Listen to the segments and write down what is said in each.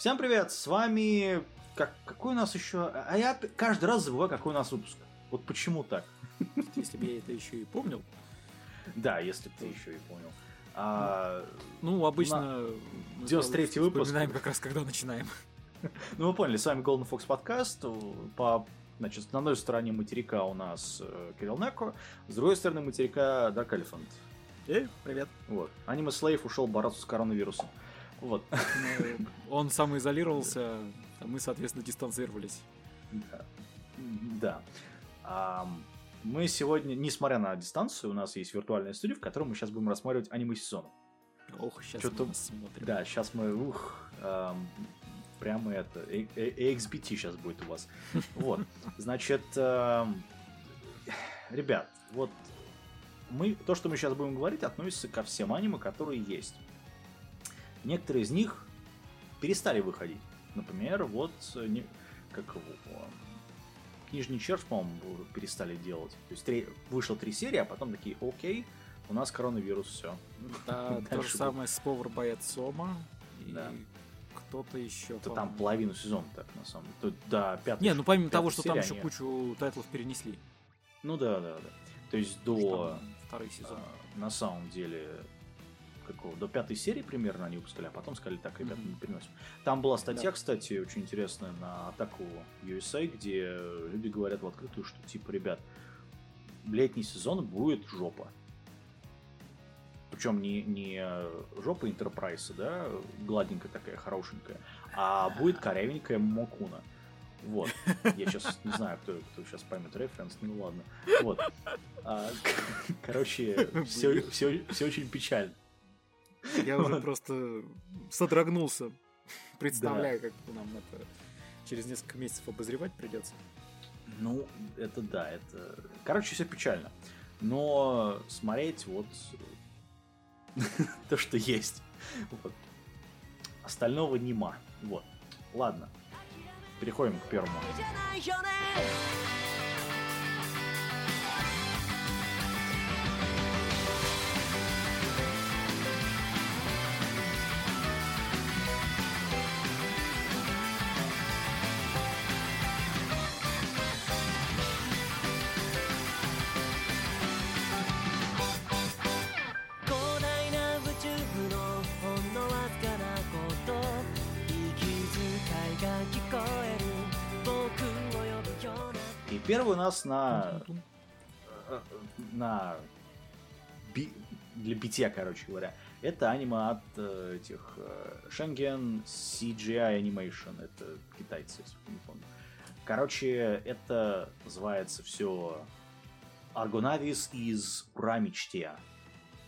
Всем привет, с вами... Как, какой у нас еще... А я каждый раз забываю, какой у нас выпуск. Вот почему так? Если бы я это еще и помнил. Да, если бы ты еще и понял. А, Ну, обычно... мы 93-й выпуск. Вспоминаем как раз, когда начинаем. ну, вы поняли, с вами Golden Fox подкаст. По, значит, на одной стороне материка у нас э, Кирилл Неко, с другой стороны материка Dark Elephant. Эй, привет. Вот. Аниме Слейв ушел бороться с коронавирусом. Вот. Ну, Он самоизолировался, а мы, соответственно, дистанцировались. Да. Да. Мы сегодня, несмотря на дистанцию, у нас есть виртуальная студия, в которой мы сейчас будем рассматривать аниме сезон. Ох, сейчас Чё-то- мы смотрим. Да, сейчас мы, ух, ам, прямо это, э- э- AXBT сейчас будет у вас. Вот, значит, ам, ребят, вот мы, то, что мы сейчас будем говорить, относится ко всем аниме, которые есть. Некоторые из них перестали выходить. Например, вот, э, как его, ам, Книжный червь, по-моему, перестали делать. То есть три- вышло три серии, а потом такие, окей, у нас коронавирус, все. Да, то же самое с Power by Сома. И Да. кто-то еще. Это там половину сезона так, на самом деле. Да, пятый. Не, ну помимо того, что там еще кучу тайтлов перенесли. Ну да, да, да. То есть до, Второй сезон. а, на самом деле, какого, до пятой серии примерно они выпускали, а потом сказали, так, ребята, Мгм. не переносим. Там была статья, Да. кстати, очень интересная на атаку USA, где люди говорят в открытую, что типа, ребят, летний сезон будет жопа. Причем не, не жопа Enterprise, да, гладенькая такая, хорошенькая, а будет корявенькая Мокуна. Вот. Я сейчас не знаю, кто, кто сейчас поймет референс, ну ладно. Вот. А, короче, все, все, все очень печально. Я уже просто содрогнулся. Представляю, как нам это через несколько месяцев обозревать придется. Ну, это да, это... Короче, все печально. Но смотреть вот то, что есть. Вот. Остального нема. Вот. Ладно. Переходим к первому. Первый у нас на... э, на... би- для битья, короче говоря. Это аниме от э, этих э, Shingen CGI Animation. Это китайцы, если не помню. Короче, это называется все Аргонавис из Ура Мечте.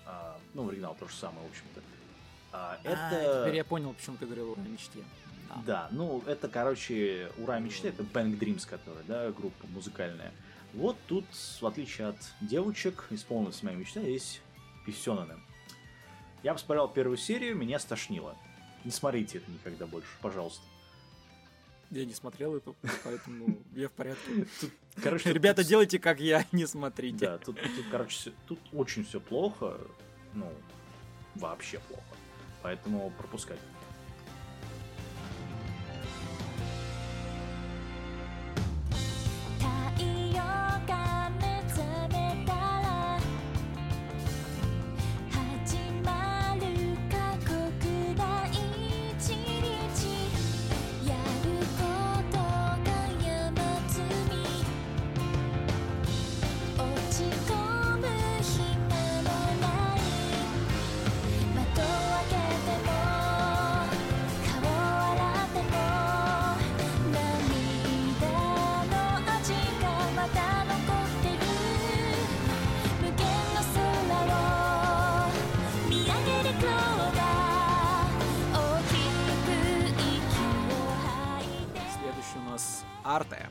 А, ну, в оригинал то же самое, в общем-то. А, А, это... теперь я понял, почему ты говорил о мечте. Да. Да, ну это, короче, Ура мечты, это Bang Dreams, которая, да, группа музыкальная. Вот тут, в отличие от девочек, исполнилась моя мечта, есть писёнаны. Я посмотрел первую серию, меня стошнило. Не смотрите это никогда больше, пожалуйста. Я не смотрел это, поэтому я в порядке. Тут, короче, тут- Ребята, делайте как я, не смотрите. Да, тут, тут, короче, всё- тут очень все плохо, ну, вообще плохо. Поэтому пропускать. Арте.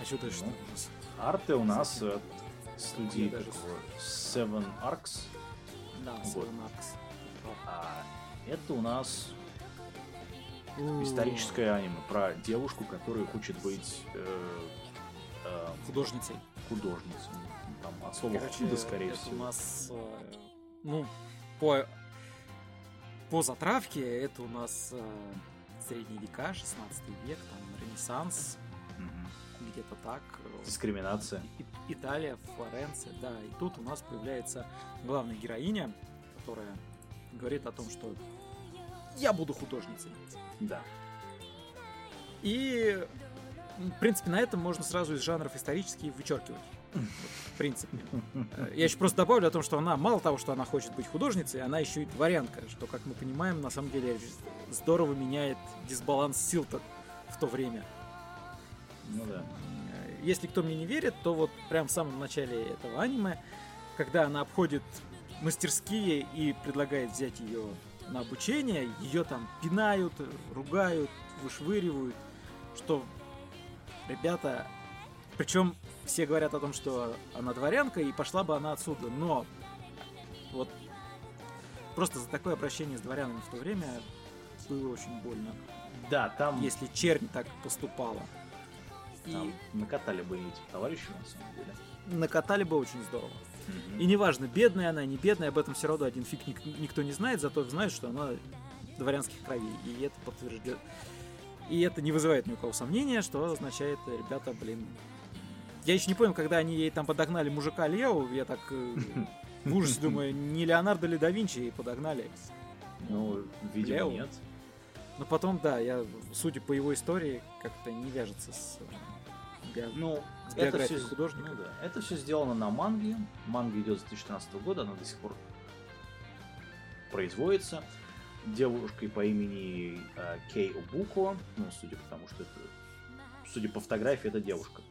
А что ты что Ну, у нас? Арты у нас от студии даже такого Seven Arcs. Да, вот. Seven Arcs. А это у нас историческое аниме про девушку, которая хочет быть э, э, Художницей. художницей. от слова Короче, худо, скорее это всего. у нас, э, ну, по, по затравке это у нас э, средние века, 16 век, там Ренессанс, Мгм. где-то так. Дискриминация. И- Италия, Флоренция, да. И тут у нас появляется главная героиня, которая говорит о том, что я буду художницей. Да. И, в принципе, на этом можно сразу из жанров исторические вычеркивать. В принципе. Э, Я еще просто добавлю о том, что она, мало того, что она хочет быть художницей, она еще и дворянка, что, как мы понимаем, на самом деле здорово меняет дисбаланс сил в то время. Ну да. Э, Если кто мне не верит, то вот прям в самом начале этого аниме, когда она обходит мастерские и предлагает взять ее на обучение, ее там пинают, ругают, вышвыривают, что ребята, причем все говорят о том, что она дворянка и пошла бы она отсюда, но вот просто за такое обращение с дворянами в то время было очень больно, Да, там, если чернь так поступала. И там накатали бы этих товарищей, на самом деле. накатали бы очень здорово. Мгм. И неважно, бедная она, не бедная, об этом все равно один фиг ник- никто не знает, зато знает, что она дворянских кровей. И это подтверждает. И это не вызывает ни у кого сомнения, что означает, ребята, блин. Я еще не понял, когда они ей там подогнали мужика Лео, я так э, в ужасе думаю, не Леонардо ли да Винчи ей подогнали. Ну, видимо, Лео. нет. Но потом, да, я, судя по его истории, как-то не вяжется с, э, био- Ну, С это все, художника. ну да. это все сделано на манге. Манга идет с 2014 года, она до сих пор производится. Девушкой по имени э, Кей Обуко, ну, судя по тому, что это... Судя по фотографии, это девушка.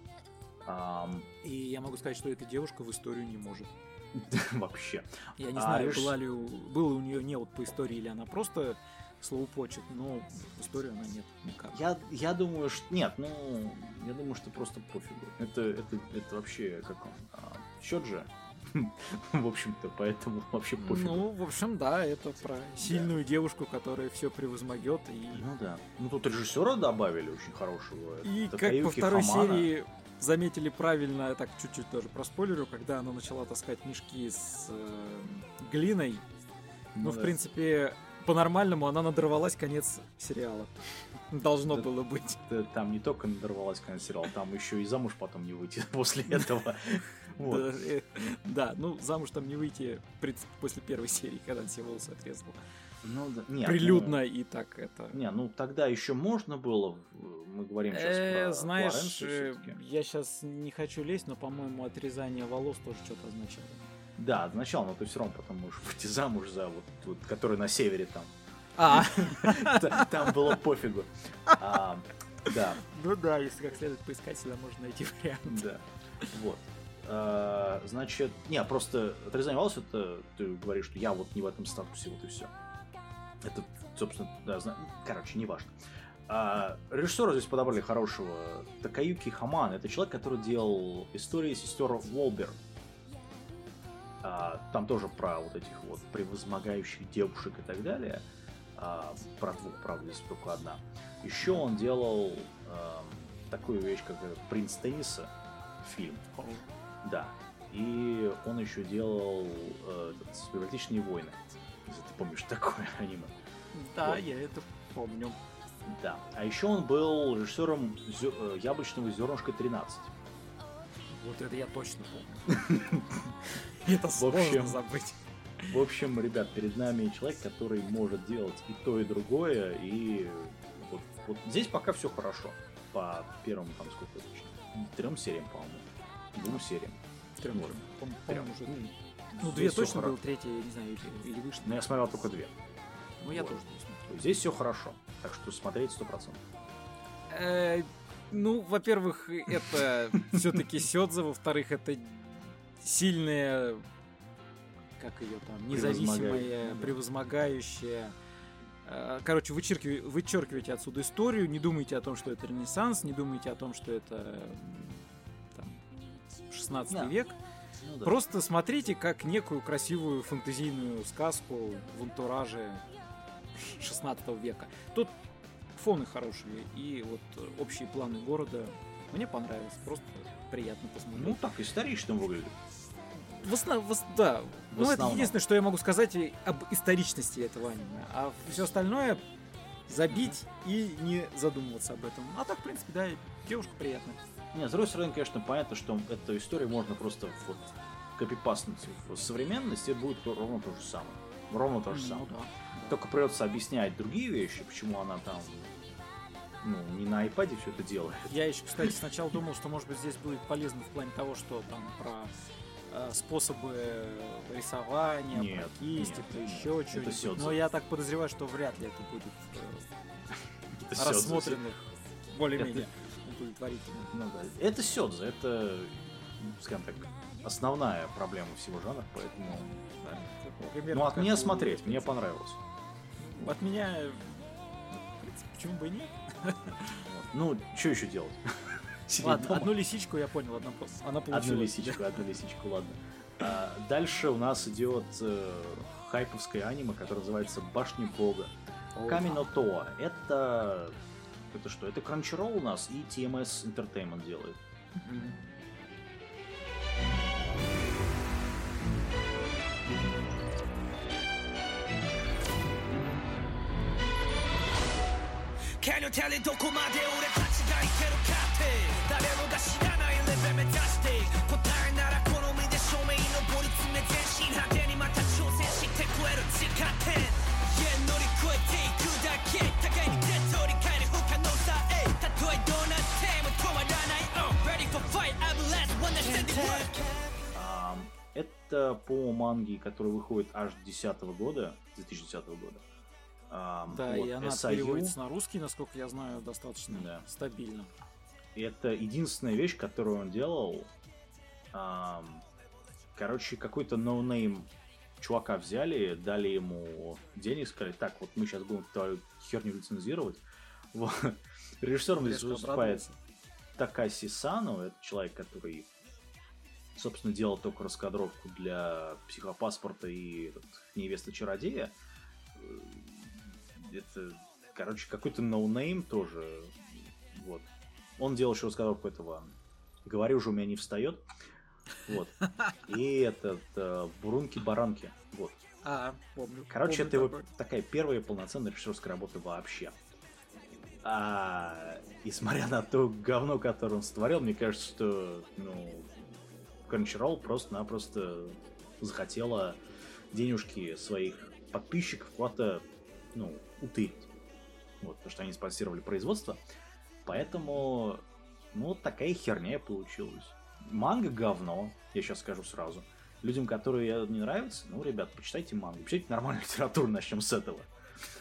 Ам, И я могу сказать, что эта девушка в историю не может. вообще. Я не А, знаю, реш- была ли у, было у нее не вот по истории, или она просто словопочет, но в историю она нет никак. Я, я думаю, что... Нет, ну, я думаю, что просто пофигу. Это, это, это вообще, как он, а, счет же. В общем-то, поэтому вообще пофигу. Ну, в общем, да, это про сильную девушку, которая все превозмогет. И, Ну да. Ну тут режиссера добавили очень хорошего. и Это как по второй Хамана. серии заметили правильно, я так чуть-чуть тоже проспойлерю, когда она начала таскать мешки с э, глиной. Ну, в да. принципе, по-нормальному она надорвалась конец сериала. Должно Да. было быть. Там не только надорвалась конец сериала, там еще и замуж потом не выйти после этого. Да, э, Да, ну замуж там не выйти в после первой серии, когда он себе волосы отрезал. Ну да. Нет, Прилюдно и так это. ну, Не, ну тогда еще можно было. Мы говорим сейчас Э, про Знаешь, э, я сейчас не хочу лезть, но, по-моему, отрезание волос тоже что-то означало. Да, сначала, но ты все равно потом можешь выйти замуж за вот, вот который на севере там. А, Там было пофигу. А, Да, ну да, если как следует поискать, всегда можно найти вариант. да. Вот. А, Значит, не, просто отрезание волос, это ты говоришь, что я вот не в этом статусе, вот и все. Это, собственно, да, зна- короче, не важно. А, режиссера здесь подобрали хорошего. Такаюки Хаман. Это человек, который делал истории сестер Волбер. А, там тоже про вот этих вот превозмогающих девушек и так далее. А, про двух, правда, здесь только одна. Еще он делал эм, такую вещь, как «Принц тенниса» фильм. Да. И он еще делал э, «Библиотечные войны». Если ты помнишь такое аниме. Да, Вот. я это помню. Да. А еще он был режиссером зё- э, «Яблочного зернышка 13». Вот это я точно помню. Это сложно забыть. В общем, ребят, перед нами человек, который может делать и то, и другое, и вот, вот здесь пока все хорошо. По первым, там, сколько? Трем сериям, по-моему. Двум сериям. Трем, Вот. пом- Трем. Ну, Ну, здесь две точно было, третья, я не знаю, или, или вышла. Но я смотрел только две. Ну, я Вот. тоже не смотрел. Здесь все хорошо. Так что смотреть сто процентов. Э, Ну, во-первых, это все-таки Сёдзе, во-вторых, это сильная, как ее там, независимая, Превозмогающая. Э, Короче, вычеркивай- вычеркивайте отсюда историю, не думайте о том, что это Ренессанс, не думайте о том, что это там, 16 Да. век. Ну, да. Просто смотрите как некую красивую фэнтезийную сказку в антураже 16 века. Тут фоны хорошие, и вот э, общие планы города мне понравилось, просто приятно посмотреть. Ну так, исторично выглядит. в основном, да. В ну, это единственное, что я могу сказать об историчности этого аниме. А все остальное забить и не задумываться об этом. А так, в принципе, да, девушка приятная. Нет, с другой стороны, конечно, понятно, что эту историю можно просто вот копипастнуть в современность, и будет ровно то же самое. Ровно то же Ну самое. да. Только придется объяснять другие вещи, почему она там ну, не на iPad все это делает. Я еще, кстати, сначала думал, что, может быть, здесь будет полезно в плане того, что там про э, способы рисования, Нет, про кисти, нет, про нет. еще Это что-нибудь. сёдзе. Но я так подозреваю, что вряд ли это будет э, Это рассмотренных более-менее удовлетворительно. Ну да. Это сёдзе, это, скажем так, основная проблема всего жанра, поэтому... да. Примерно Ну, от как меня смотреть, мне понравилось. От меня, в принципе, почему бы и нет? Ну, что еще делать? Ладно, дома? одну лисичку я понял, одна, она получила. Одну лисичку, одну лисичку, ладно. А, дальше у нас идет э, хайповское аниме, которое называется «Башня Бога». Камино Тоа. Это Это что? Это Crunchyroll у нас и TMS Entertainment делает. Мгм. キャニオンテレどこまで俺たちが行けるかって誰もが知らないレベル目指して это по манге, которая выходит аж 2010 года, 2010 года. Да, вот, и она SIU. переводится на русский, насколько я знаю, достаточно Да. стабильно. И это единственная вещь, которую он делал. Короче, какой-то ноунейм чувака взяли, дали ему денег, сказали, так, вот мы сейчас будем твою херню лицензировать. Вот. Режиссером здесь выступает. Такаси Сану, это человек, который, собственно, делал только раскадровку для психопаспорта и этот, невеста чародея. Э, Это, короче, какой-то ноунейм тоже. Вот. Он делал еще раскадровку этого. Говорю же, у меня не встает. Вот. И этот э, Бурунки-баранки. Вот. А, помню. Короче, помню это его такое. такая первая полноценная режиссерская работа вообще. А, и смотря на то говно, которое он сотворил, мне кажется, что ну, Crunchyroll просто-напросто захотела денежки своих подписчиков куда-то ну, утырить. Вот, потому что они спонсировали производство. Поэтому, ну, вот такая херня получилась. Манга говно, я сейчас скажу сразу. Людям, которые не нравятся, ну, ребят, почитайте мангу. Почитайте нормальную литературу, начнем с этого.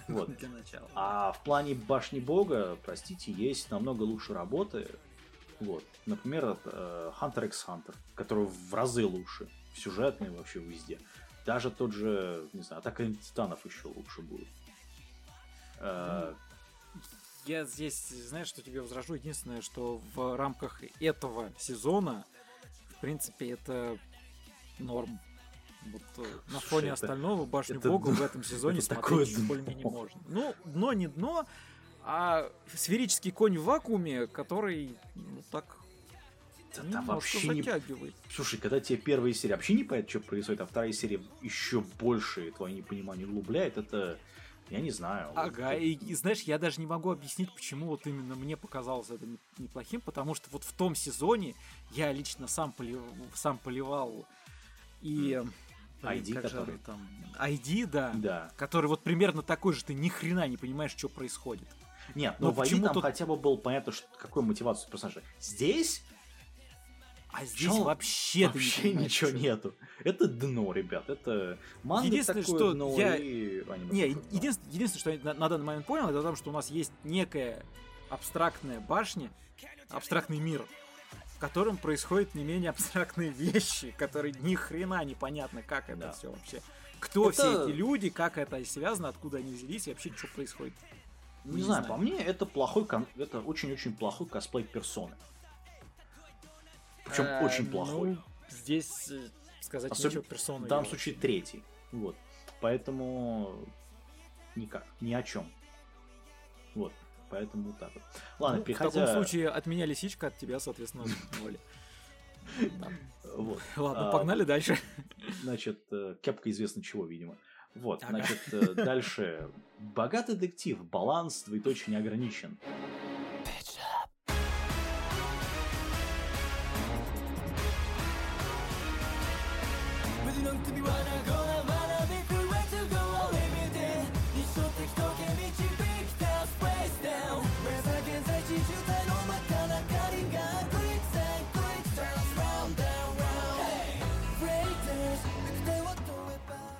Вот. Для начала. А в плане Башни Бога, простите, есть намного лучше работы. Вот. Например, э, Hunter x Hunter, который в разы лучше. Сюжетный вообще везде. Даже тот же, не знаю, Атака Титанов еще лучше будет. Э, Я здесь, знаешь, что тебе возражу. Единственное, что в рамках этого сезона, в принципе, это норм. Вот, э, на Слушай, фоне это- остального башню это Бога в этом сезоне это такое смотреть более-менее можно. Ну, дно не дно, а сферический конь в вакууме, который ну, так да там немножко вообще не... затягивает. Слушай, когда тебе первые серии вообще не понятно, что происходит, а вторая серия еще больше твое непонимание углубляет, это... Я не знаю. Ага, Вот, и, и знаешь, я даже не могу объяснить, почему вот именно мне показалось это не- неплохим, потому что вот в том сезоне я лично сам, полив- сам поливал и... блин, ID, же который? там? ID, да. Да. Который вот примерно такой же, ты ни хрена не понимаешь, что происходит. Нет, Но но в Айди почему там тут- хотя бы было понятно, что, какую мотивацию персонажа. Здесь А здесь Чё? вообще, не вообще понимаешь, ничего чё. нету. Это дно, ребят. Это манга Единственное, такое что дно я- и аниме Не, такое дно. единственное, единственное, что я на, на данный момент понял, это то, что у нас есть некая абстрактная башня, абстрактный мир, в котором происходят не менее абстрактные вещи, которые ни хрена непонятно, как это Да. все вообще. Кто Это- все эти люди, как это связано, откуда они взялись и вообще что происходит. Не, не знаю, по мне это плохой, кон- это очень-очень плохой косплей персоны. Причем Э, очень плохой. ну, здесь э, сказать Особенно нечего персону. В данном случае третий. Вот. Поэтому никак, ни о чем. Вот. Поэтому так вот. Ладно, Ну, В переходя... таком случае от меня лисичка, от тебя, соответственно. Да. Вот. Ладно, А, погнали дальше. Значит, э, кепка известно чего, видимо. Вот, значит, дальше. Богатый детектив, баланс, двоеточие не ограничен.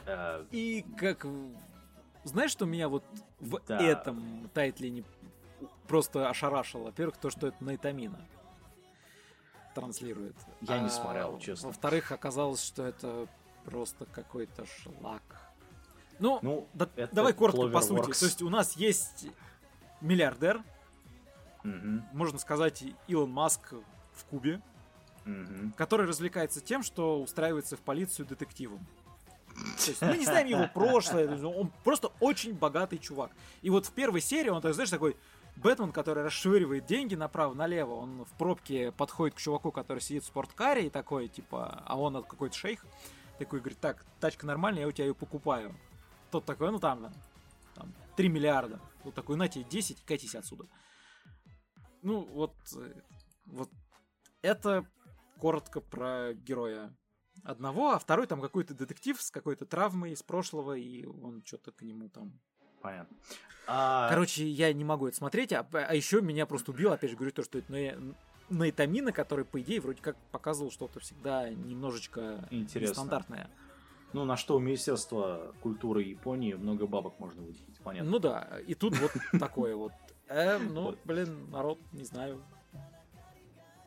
Э, И как... Знаешь, что меня вот в Да. этом тайтле не просто ошарашило? Во-первых, то, что это Найтамина транслирует. Я не А смотрел, честно. Во-вторых, оказалось, что это просто какой-то шлак. Ну, Ну, да- давай коротко по сути. Cloverworks. То есть у нас есть миллиардер, Мгм, можно сказать, Илон Маск в Кубе, мгм. который развлекается тем, что устраивается в полицию детективом. Есть мы не знаем его прошлое, он просто очень богатый чувак. И вот в первой серии он, так, знаешь, такой Бэтмен, который расшвыривает деньги направо-налево, он в пробке подходит к чуваку, который сидит в спорткаре и такой, типа, а он какой-то шейх, такой говорит, так, тачка нормальная, я у тебя ее покупаю. Тот такой, ну там, там 3 миллиарда. Вот такой, на тебе 10, катись отсюда. Ну, вот, э, вот это коротко про героя одного, а второй там какой-то детектив с какой-то травмой из прошлого, и он что-то к нему там... Понятно. А, Короче, я не могу это смотреть, а, а еще меня просто убил, опять же говорю, то, что это на- Наитамина, который, по идее, вроде как показывал что-то всегда немножечко Интересно. нестандартное. Ну, на что у Министерства культуры Японии много бабок можно выделить, понятно. Ну да, и тут вот такое вот. Э, ну, блин, народ, не знаю.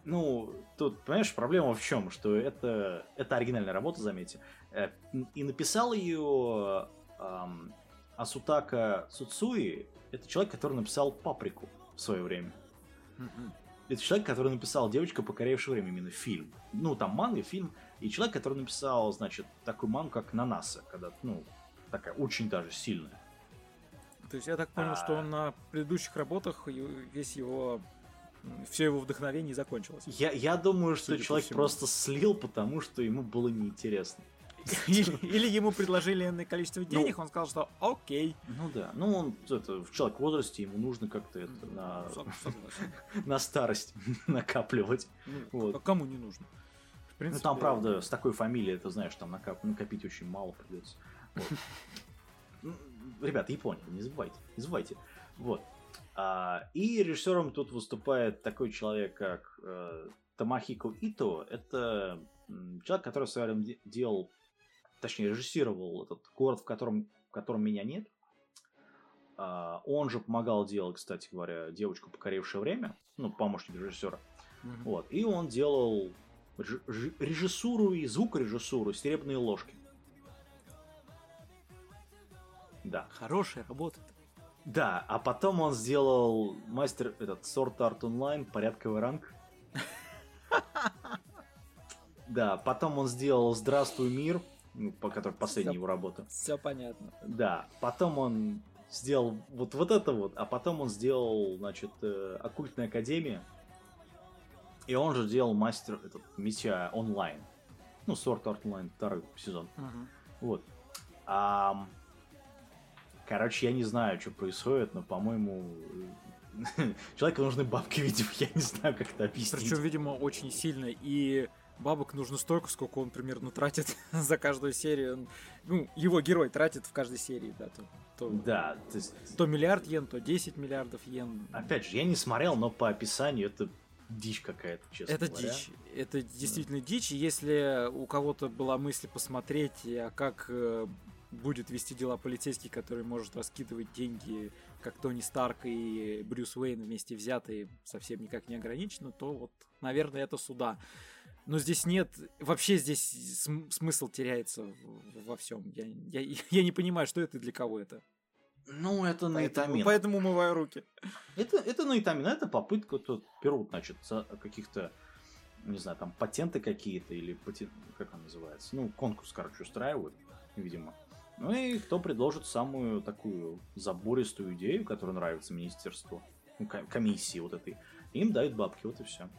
Ну, тут, понимаешь, проблема в чем? Что это, это оригинальная работа, заметьте. Э, И написал ее ам, Асутака Суцуи. Это человек, который написал «Паприку» в свое время. Мгм. Это человек, который написал «Девочка, покоревшая время», именно фильм. Ну, там манга, фильм. И человек, который написал, значит, такую мангу, как «Нанаса», когда, ну, такая очень даже сильная. То есть я так понял, что А. он на предыдущих работах весь его все его вдохновение закончилось. Я, я думаю, что человек всему. просто слил, потому что ему было неинтересно. Или, или ему предложили энное количество денег, он сказал, что окей. Ну да, ну он это, в человек в возрасте, ему нужно как-то это на, на старость накапливать. Ну, Вот. а Кому не нужно? В Ну там, правда, с такой фамилией, это знаешь, там накап- накопить очень мало придется. Вот. Ну, Ребята, Япония, не забывайте, не забывайте. Вот. А, и режиссером тут выступает такой человек, как э, Тамахико Ито. Это человек, который в свое время де- делал, точнее, режиссировал этот город, в котором, в котором меня нет. А, он же помогал делать, кстати говоря, девочку, покорившее время, ну, помощник режиссера. мгм. Вот. И он делал реж- реж- режиссуру и звукорежиссуру «Серебряные ложки». Да. Хорошая работа. Да, а потом он сделал мастер этот Sword Art Online, порядковый ранг. Да, потом он сделал «Здравствуй, мир», ну, по которой последняя его работа. Все понятно. Да, потом он сделал вот, вот это вот, а потом он сделал, значит, э, «Оккультная академия», и он же делал мастер этот, меча онлайн. Ну, Sword Art Online, второй сезон. Мгм. Вот. Ам, Короче, я не знаю, что происходит, но, по-моему, человеку нужны бабки, видимо, я не знаю, как это объяснить. Причем, видимо, очень сильно. И бабок нужно столько, сколько он примерно тратит за каждую серию. Он- Ну, его герой тратит в каждой серии, да. То, то, Да, то есть, то миллиард йен, то 10 миллиардов йен. опять же, я не смотрел, но по описанию это дичь какая-то, честно Это говоря. дичь. Это действительно дичь. И Если у кого-то была мысль посмотреть, а как э, будет вести дела полицейский, который может раскидывать деньги, как Тони Старк и Брюс Уэйн вместе взятые, совсем никак не ограничено, то вот, наверное, это суда. Но здесь нет, вообще здесь см- смысл теряется в- во всем. Я, я, я не понимаю, что это и для кого это. Ну, это Поэтому, наитамин. поэтому умываю руки. Это, это наитамин, это попытка тут берут, значит, за каких-то, не знаю, там, патенты какие-то или, патен- как он называется, ну, конкурс, короче, устраивают, видимо. Ну и кто предложит самую такую забористую идею, которая нравится министерству, ну, ко- комиссии вот этой, им дают бабки, вот и все.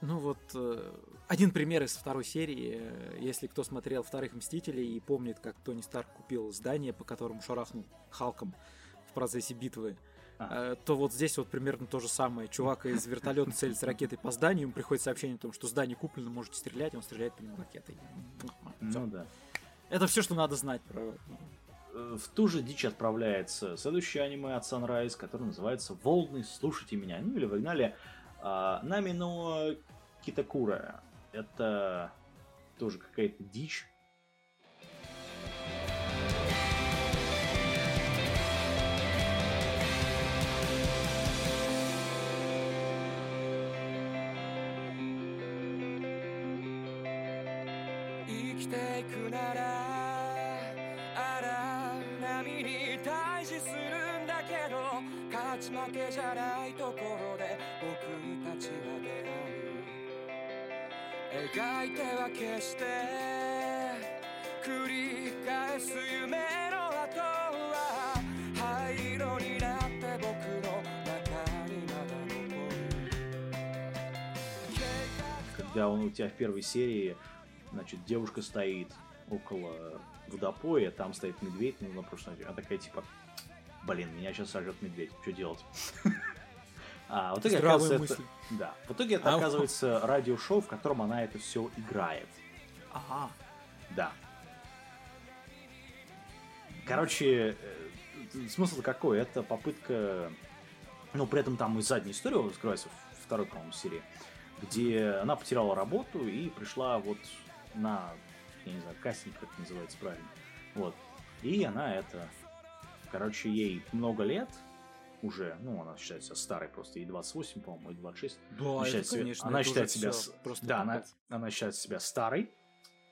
Ну вот, э, один пример из второй серии. Если кто смотрел «Вторых Мстителей» и помнит, как Тони Старк купил здание, по которому шарахнул Халком в процессе битвы, А. э, то вот здесь вот примерно то же самое. Чувак из вертолета целится ракетой по зданию, ему приходит сообщение о том, что здание куплено, можете стрелять, он стреляет по нему ракетой. Ну да. Это все, что надо знать про... Э, В ту же дичь отправляется следующее аниме от Sunrise, которое называется «Волны, слушайте меня». Ну или в оригинале а, Нами но Китакура. Это тоже какая-то дичь. 描いては消して繰り返す夢の後は灰色になって僕の中にまだ残る計画 Когда он у тебя в первой серии, значит, девушка стоит около водопоя, там стоит медведь, ну, на прошлой ночи, она такая, типа, блин, меня сейчас сожжет медведь, что делать? А в итоге Здравые оказывается, это, мысли. да, в итоге это А, оказывается радиошоу, в котором она это все играет. Ага. Да. Короче, э, смысл какой? Это попытка... Ну, при этом там и задняя история раскрывается в второй, по-моему, серии, где она потеряла работу и пришла вот на, я не знаю, кастинг, как это называется правильно. Вот. И она это... Короче, ей много лет уже, ну, она считает себя старой просто, ей 28, по-моему, или 26. Да, Она это, считает себя- конечно, она это считает себя просто да, она, она считает себя старой,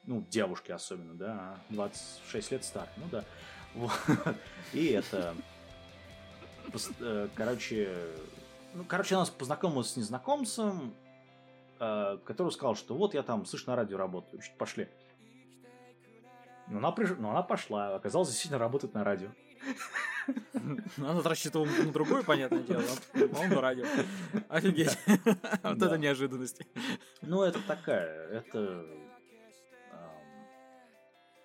ну, девушки особенно, да, 26 лет старше, ну да. Вот. И это, э, короче, ну, короче, она познакомилась с незнакомцем, э, который сказал, что вот я там, слышь, на радио работаю, пошли. Но она, приш- но она пошла, оказалось, действительно работает на радио. Она рассчитывала на другое, понятное дело, он на радио. Офигеть. Вот это неожиданность. Ну, это такая, это... ам,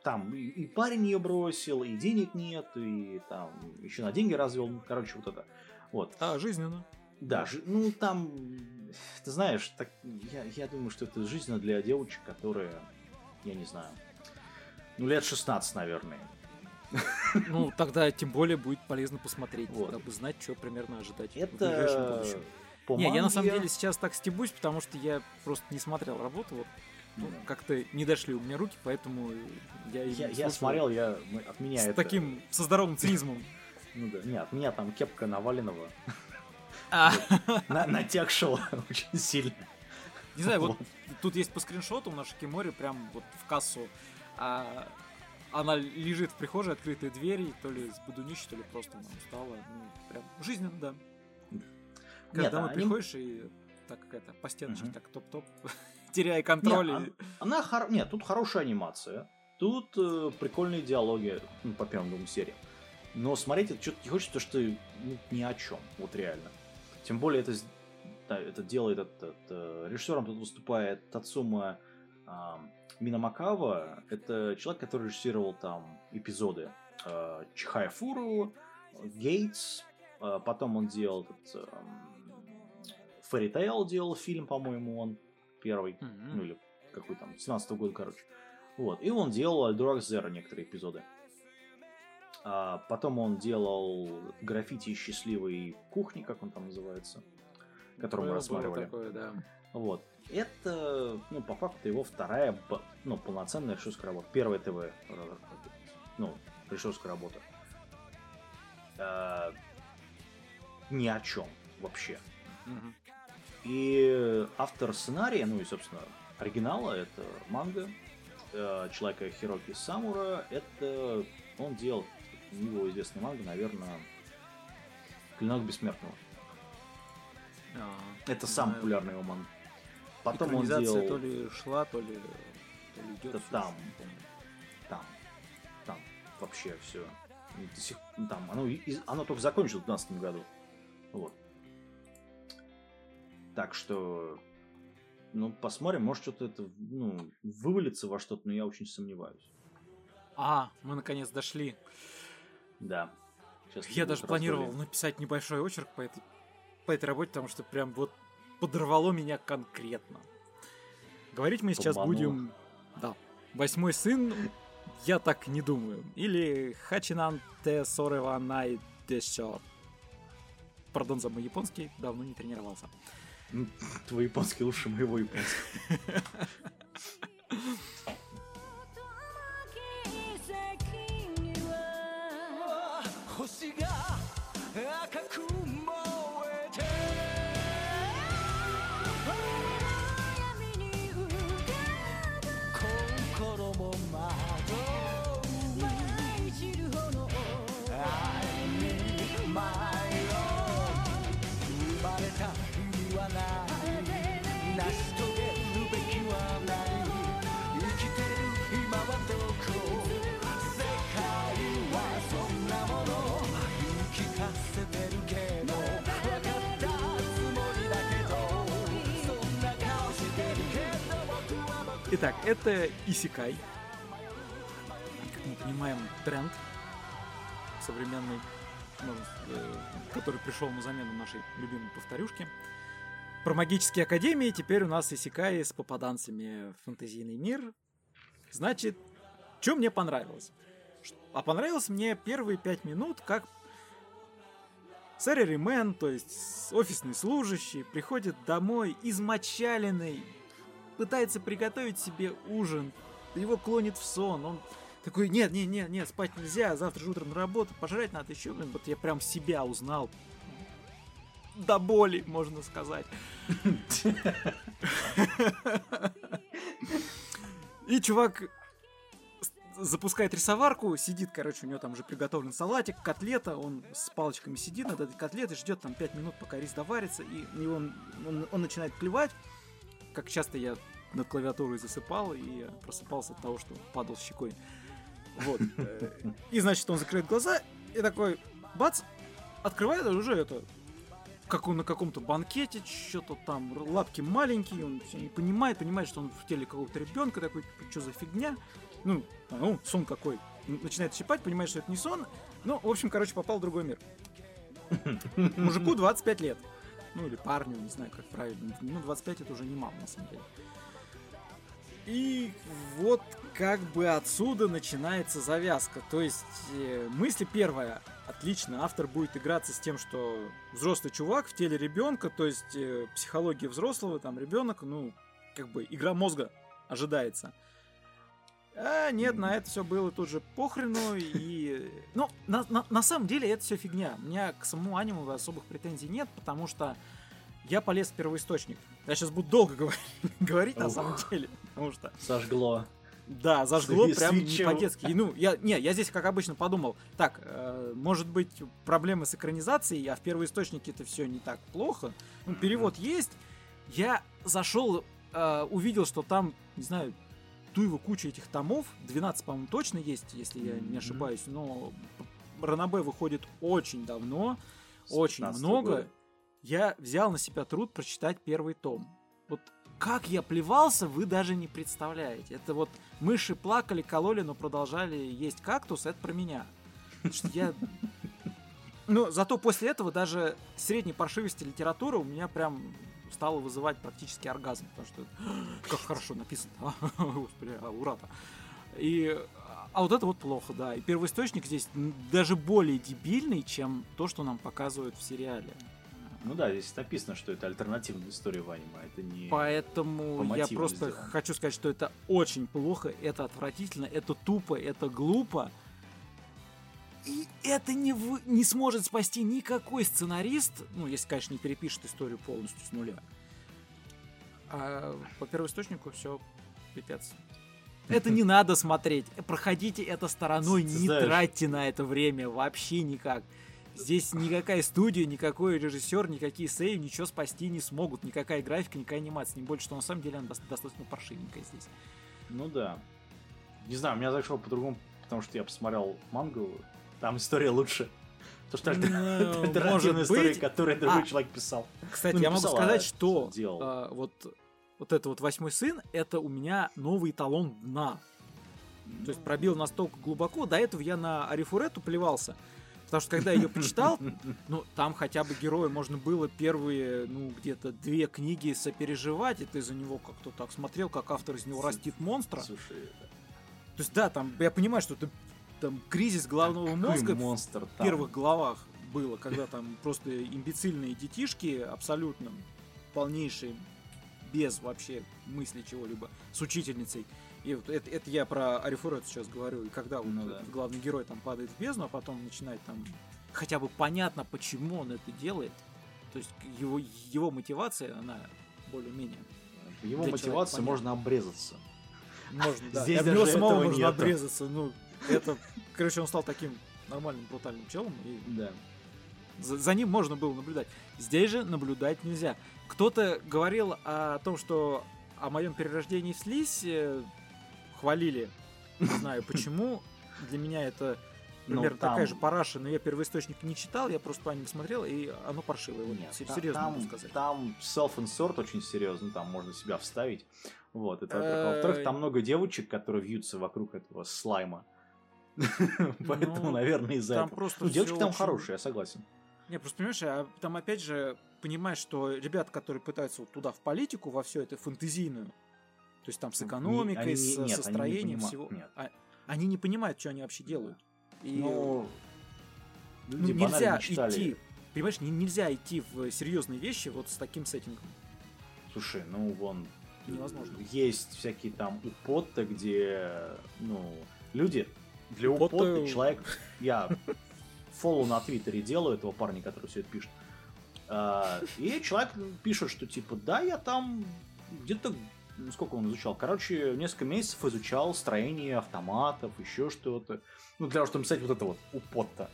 Там и, парень ее бросил, и денег нет, и там еще на деньги развел, ну, короче, вот это. Вот. А, жизненно. Да, ну там, ты знаешь, так, я, я думаю, что это жизненно для девочек, которые, я не знаю, ну лет 16, наверное. Ну, тогда тем более будет полезно посмотреть, Вот. дабы знать, что примерно ожидать в ближайшем Это будущем. по Не, я на самом манге- деле сейчас так стебусь, потому что я просто не смотрел работу, вот ну, Да. как-то не дошли у меня руки, поэтому я, я, я смотрел, я от меня с это, таким, со здоровым цинизмом. ну да, не, от меня там кепка Наваленного А, на- натягшего очень сильно. Не знаю, вот тут есть по скриншоту на Шикиморе, прям вот в кассу. А, она лежит в прихожей, открытые двери, то ли с будунища, то ли просто она устала. Ну, прям жизненно, да. Когда Нет, домой они- приходишь и так какая-то по стеночке, Мгм. так топ-топ, теряя контроль. Не, и- Она хор... Нет, тут хорошая анимация. Тут э, прикольные диалоги ну, по первым двум сериям. Но смотреть это что-то не хочется, что ну, ни о чем. Вот реально. Тем более это, да, это делает этот, э, режиссером тут выступает Тацума а, Минамакава. Это человек, который режиссировал там эпизоды э, Чихая Фуру, Гейтс. э, потом он делал этот, Фэри Тейл делал фильм, по-моему, он первый Мгм. ну или какой там, 17 года, короче. Вот. И он делал Альдурак Зеро некоторые эпизоды. А потом он делал граффити счастливой кухни, как он там называется, который мы рассматривали. такое, да. Вот. Это, ну, по факту, его вторая, ну, полноценная режиссерская работа. Первая ТВ, э, ну, режиссерская работа. А, ни о чем вообще. И автор сценария, ну и, собственно, оригинала, это манга э, человека Хироки Самура. Это он делал, у него известный манга, наверное, Клинок Бессмертного. А, Это самый популярный его манга. Потом он делал то ли шла, то ли, то ли идет. Да там. там, там вообще все. До сих, там, оно, оно только закончилось в 2012 году. Вот. Так что Ну, посмотрим, может что-то это, ну, вывалится во что-то, но я очень сомневаюсь. А, мы наконец дошли. Да. Сейчас Я даже планировал раздолье. написать небольшой очерк по этой, по этой работе, потому что прям вот подорвало меня конкретно. Говорить мы сейчас Обмануло. будем... Да. Восьмой сын, я так не думаю. Или Хачинан Те Сорева Най Десё. Пардон за мой японский, давно не тренировался. Ну, твой японский лучше моего японского. Итак, это Исикай. Как мы понимаем, тренд современный, ну, э, который пришел на замену нашей любимой повторюшки. Про магические академии теперь у нас Исикай с попаданцами в фэнтезийный мир. Значит, что мне понравилось? А понравилось мне первые пять минут, как Сареримен, то есть офисный служащий, приходит домой измочаленный, пытается приготовить себе ужин, его клонит в сон, он такой, нет, нет, нет, нет, спать нельзя, завтра же утром на работу, пожрать надо еще, блин, вот я прям себя узнал. До боли, можно сказать. И чувак запускает рисоварку, сидит, короче, у него там уже приготовлен салатик, котлета, он с палочками сидит над этой котлетой, ждет там 5 минут, пока рис доварится, и него он, он- он начинает клевать, как часто я над клавиатурой засыпал и просыпался от того, что падал щекой. Вот. И, значит, он закрывает глаза и такой, бац, открывает и уже это, как он на каком-то банкете, что-то там, лапки маленькие, он не понимает, понимает, что он в теле какого-то ребенка, такой, что за фигня? Ну, а, ну, сон какой. Начинает щипать, понимает, что это не сон. Ну, в общем, короче, попал в другой мир. Мужику 25 лет. Ну, или парню, не знаю, как правильно. Ну, 25 это уже немало, на самом деле. И вот как бы отсюда начинается завязка. То есть э, мысль первая, отлично, автор будет играться с тем, что взрослый чувак в теле ребенка, то есть э, психология взрослого, там ребенок, ну, как бы игра мозга ожидается. А нет, на это все было тут же похрену и... Ну, на, на- на самом деле это все фигня. У меня к самому аниму особых претензий нет, потому что я полез в первоисточник. Я сейчас буду долго говорить, говорить на самом деле, потому что Сожгло. да, зажгло Сви- прям не по-детски. Ну, я, не, я здесь, как обычно, подумал, так, э, может быть, проблемы с экранизацией, а в первоисточнике это все не так плохо. Ну, перевод есть. Я зашел, э, увидел, что там, не знаю, туева куча этих томов, 12, по-моему, точно есть, если я не ошибаюсь, но Ранабе выходит очень давно, очень 15 много. года. Я взял на себя труд прочитать первый том. Вот как я плевался, вы даже не представляете. Это вот мыши плакали, кололи, но продолжали есть кактус, это про меня. Что я... Ну, зато после этого даже средней паршивости литературы у меня прям стало вызывать практически оргазм, потому что как хорошо написано. Господи, а, ура-то. И, а вот это вот плохо, да. И первоисточник здесь даже более дебильный, чем то, что нам показывают в сериале. Ну да, здесь написано, что это альтернативная история в аниме, это не... Поэтому по я просто сделано. хочу сказать, что это очень плохо, это отвратительно, это тупо, это глупо. И это не, вы- не сможет спасти никакой сценарист, ну, если, конечно, не перепишет историю полностью с нуля. А по первоисточнику все пипец. Это не надо смотреть. Проходите это стороной, Ты не знаешь- тратьте на это время вообще никак. Здесь никакая студия, никакой режиссер, никакие сейвы ничего спасти не смогут. Никакая графика, никакая анимация. Тем более, что на самом деле она дос- достаточно паршивенькая здесь. Ну да. Не знаю, у меня зашло по-другому, потому что я посмотрел мангу, там история лучше. То, что Ну, альтернативная история, которую другой А. человек писал. Кстати, Ну, я могу сказать, а что а, вот вот это вот восьмой сын, это у меня новый эталон дна. То есть пробил настолько глубоко, до этого я на Арифурету плевался. Потому что когда я ее почитал, ну, там хотя бы героя можно было первые, ну, где-то две книги сопереживать, и ты за него как-то так смотрел, как автор из него растит монстра. Слушай, То есть, да, там, я понимаю, что это там кризис головного какой мозга монстр в там. первых главах было, когда там просто имбецильные детишки, абсолютно полнейшие, без вообще мысли чего-либо, с учительницей. И вот это, это я про Арифурет сейчас говорю. И когда вот Ну да. этот главный герой там падает в бездну, а потом начинает там хотя бы понятно, почему он это делает. То есть его, его мотивация, она более-менее Его понятно. можно обрезаться. можно, да. Здесь даже самого этого можно нету. обрезаться. Ну, это, короче, он стал таким нормальным, брутальным челом, и Да. за, за ним можно было наблюдать. Здесь же наблюдать нельзя. Кто-то говорил о том, что о моем перерождении в слизь хвалили. Не знаю почему. Для меня это Ну, примерно там- такая же параша, но я первоисточник не читал, я просто по аниме смотрел, и оно паршивое. Нет, серьезно там, могу сказать. Там self-insert очень серьезно, там можно себя вставить. Вот, это во-первых. А во-вторых, там много девочек, которые вьются вокруг этого слайма. Поэтому, Ну, наверное, из-за этого. просто Ну, девочки там хорошие, я согласен. Не, просто понимаешь, а там опять же понимаешь, что ребята, которые пытаются вот туда в политику, во все это фэнтезийную, то есть там с экономикой, они с, нет, они не со строением понима- всего, нет. а- они не понимают, что они вообще делают. И Ну, ну, люди нельзя читали. идти, понимаешь, не- нельзя идти в серьезные вещи вот с таким сеттингом. Слушай, ну вон Невозможно. есть всякие там употты, где ну люди для Употты- употты человек я фоллоу на твиттере делаю этого парня, который все это пишет. А, и человек пишет, что типа да, я там где-то ну, сколько он изучал? Короче, несколько месяцев изучал строение автоматов, еще что-то. Ну, для того, чтобы написать вот это вот употта.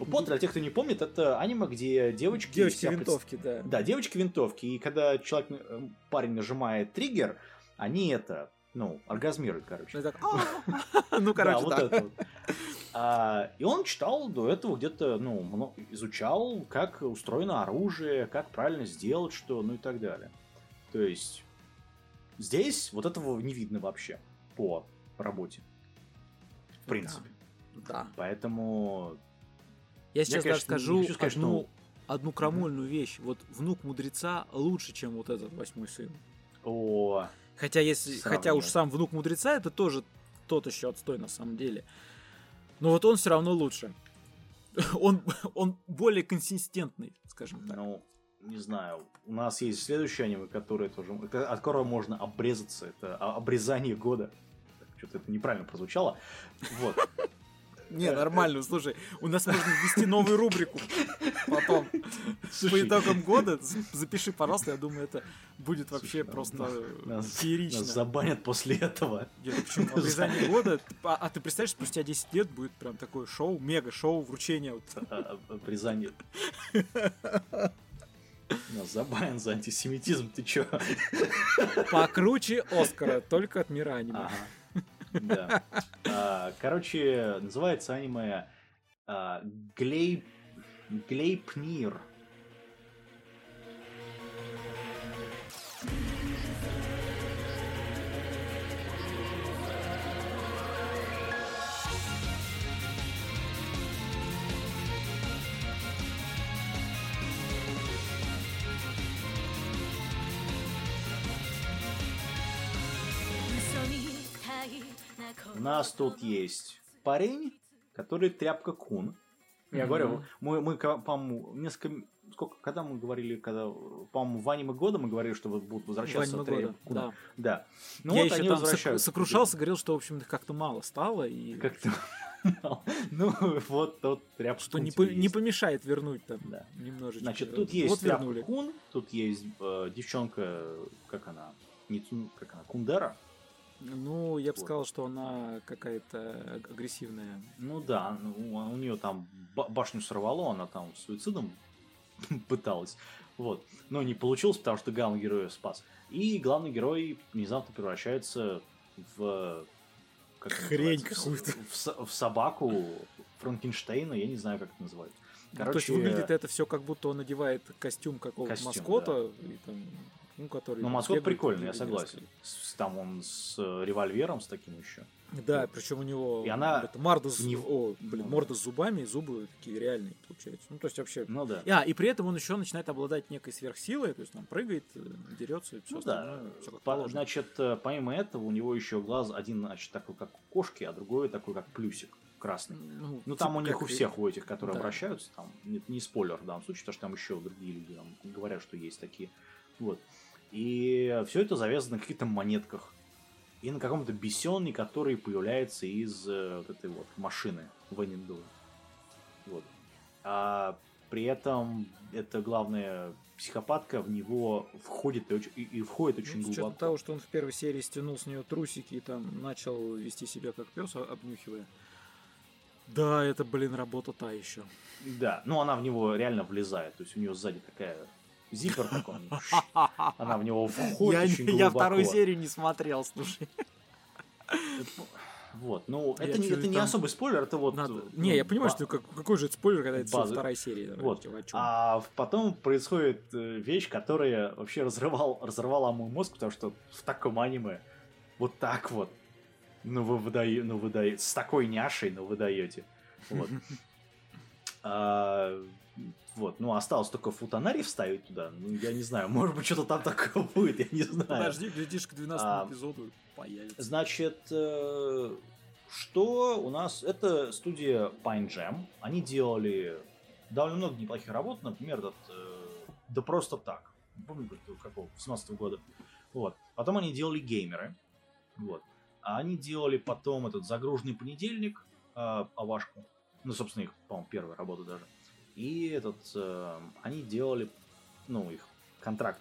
Упот, для тех, кто не помнит, это аниме, где девочки... Девочки себя пред- да. да, девочки винтовки. И когда человек, э, парень нажимает триггер, они это, ну, оргазмируют, короче. Ну, «А-а-а». Ну, короче, вот да. это. А, и он читал до этого где-то, ну, изучал, как устроено оружие, как правильно сделать что, ну и так далее. То есть здесь вот этого не видно вообще по работе. В принципе. Да. Поэтому Я сейчас даже конечно, скажу хочу сказать, одну, что- одну крамольную вещь. Вот внук мудреца лучше, чем вот этот восьмой сын. о, Хотя, если, хотя уж сам внук мудреца, это тоже тот еще отстой на самом деле. Но вот он все равно лучше. Он, он более консистентный, скажем так. Ну, не знаю. У нас есть следующее аниме, которое тоже, от которого можно обрезаться. Это о- обрезание года. Что-то это неправильно прозвучало. Вот. Не, нормально, слушай, у нас можно ввести новую рубрику потом. По итогам года запиши, пожалуйста, я думаю, это будет вообще просто э, феерично. Нас забанят после этого. Нет, ну почему? Обрезание года. А, а ты представляешь, спустя 10 лет будет прям такое шоу, мега-шоу, вручение. вот. А, а, Обрезание. Нас забанят за антисемитизм, ты чё? Покруче Оскара, только от мира аниме. Ага. Да. А, Короче, называется аниме а, Глей... Глейпнир. Нас тут есть парень, который тряпка кун. Я Мгм. говорю, мы, мы, по-моему, несколько... Сколько, когда мы говорили, когда, по-моему, в аниме года мы говорили, что будут возвращаться тряпка года, куна. да. Да. Ну Я вот еще они возвращаются. сокрушался, говорил, что, в общем, их как-то мало стало, и Как-то... Ну, вот тот тряпка что не, по- не помешает вернуть там Да. немножечко. Значит, тут есть Вот тряпка кун, тут есть э, девчонка, как она, не как она, Кундера. Ну, я бы сказал, что она какая-то агрессивная. Ну да, ну, у нее там ба- башню сорвало, она там суицидом пыталась. Вот. Но не получилось, потому что главный герой спас. И главный герой внезапно превращается в... Как Хрень какую-то. В, в собаку Франкенштейна, я не знаю, как это называют. Ну, То есть выглядит это все как будто он надевает костюм какого-то Костюм, маскота. И там Ну, который Ну, маскот прикольный, я согласен. С- там он с э, револьвером, с таким еще. Да, причем у него И она это морда, с, него- о, блин, Ну. морда с зубами, и зубы такие реальные, получается. Ну, то есть вообще... Ну да. А, и при этом он еще начинает обладать некой сверхсилой, то есть там прыгает, э, дерется и все Ну да. всё как По- значит, э, помимо этого, у него еще глаз один, значит, такой, как у кошки, а другой такой, как плюсик красный. Ну, Ну, там типа у них у и- всех, у этих, которые Да. обращаются, там, нет, не спойлер в данном случае, потому что там еще другие люди там, говорят, что есть такие. Вот. И все это завязано на каких-то монетках. И на каком-то бесенне, который появляется из э, вот этой вот машины Венендула. Вот. А при этом эта главная психопатка в него входит и, и- входит очень Ну, с учетом глубоко. того, что он в первой серии стянул с нее трусики и там начал вести себя как пес, обнюхивая. Да, это, блин, работа та еще. Да, ну она в него реально влезает. То есть у нее сзади такая зиппер такой. Она в него входит Я, очень я вторую серию не смотрел, слушай. Вот, ну Я это, не, это не там- особый спойлер, это вот... Надо- ну, Не, я понимаю, ба- что как- какой же это спойлер, когда это базы. вторая серия. Вот. Чём? А потом происходит э, вещь, которая вообще разрывал, разорвала мой мозг, потому что в таком аниме вот так вот, ну вы выдаете, ну вы даете, с такой няшей, ну вы даете. Вот. А, вот, ну осталось только футонари вставить туда. Ну, я не знаю, может быть, что-то там такое будет, я не знаю. Подожди, глядишь, к 12 А, эпизоду появится. Значит, э, что у нас? Это студия Pine Jam. Они делали довольно много неплохих работ. Например, этот, э, да просто так. Не помню, как- какого, 17 года. Вот. Потом они делали геймеры. Вот. А они делали потом этот загруженный понедельник, э, Авашку. Ну, собственно, их, по-моему, первая работа даже. И этот, э, они делали, ну, их контракт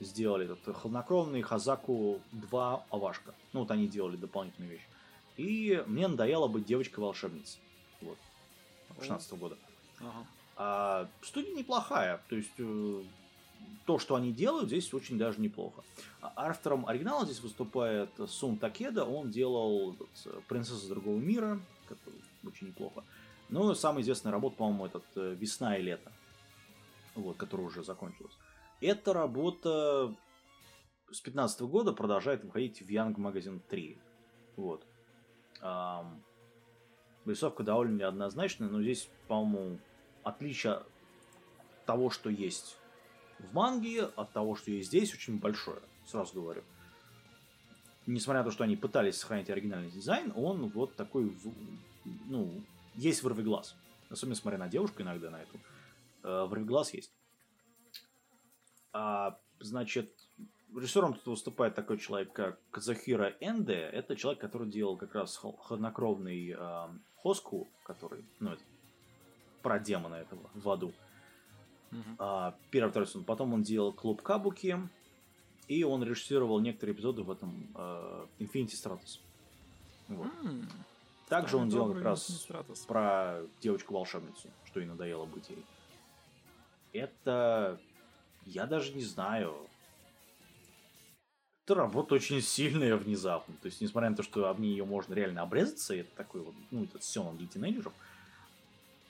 сделали этот хладнокровный Хазаку 2 Авашка. Ну, вот они делали дополнительную вещь. И мне надоело быть девочкой-волшебницей. Вот. 16 года. Ага. А студия неплохая. То есть э, то, что они делают, здесь очень даже неплохо. А Автором оригинала здесь выступает Сун Такеда. Он делал этот, э, «Принцесса другого мира», который очень неплохо. Ну, самая известная работа, по-моему, этот э, «Весна и лето», вот, которая уже закончилась. Эта работа с 15 года продолжает выходить в Young Magazine 3. Вот. Ам, рисовка довольно неоднозначная, но здесь, по-моему, отличие от того, что есть в манге, от того, что есть здесь, очень большое. Сразу говорю. Несмотря на то, что они пытались сохранить оригинальный дизайн, он вот такой, ну, есть вырвый глаз. Особенно смотря на девушку иногда на эту. Э, Вырвый глаз есть. А, значит, режиссером тут выступает такой человек, как Казахира Энде. Это человек, который делал как раз хладнокровный э, Хоску, который, ну, это про демона этого в аду. Мгм. А, первый, второй сезон. Потом он делал Клуб Кабуки. И он режиссировал некоторые эпизоды в этом э, Infinity Stratus. Вот. М, Также он делал как раз про девочку-волшебницу, что и надоело быть ей. Это... Я даже не знаю. Это работа очень сильная внезапно. То есть, несмотря на то, что об нее можно реально обрезаться, это такой вот, ну, этот сёнэн для тинейджеров,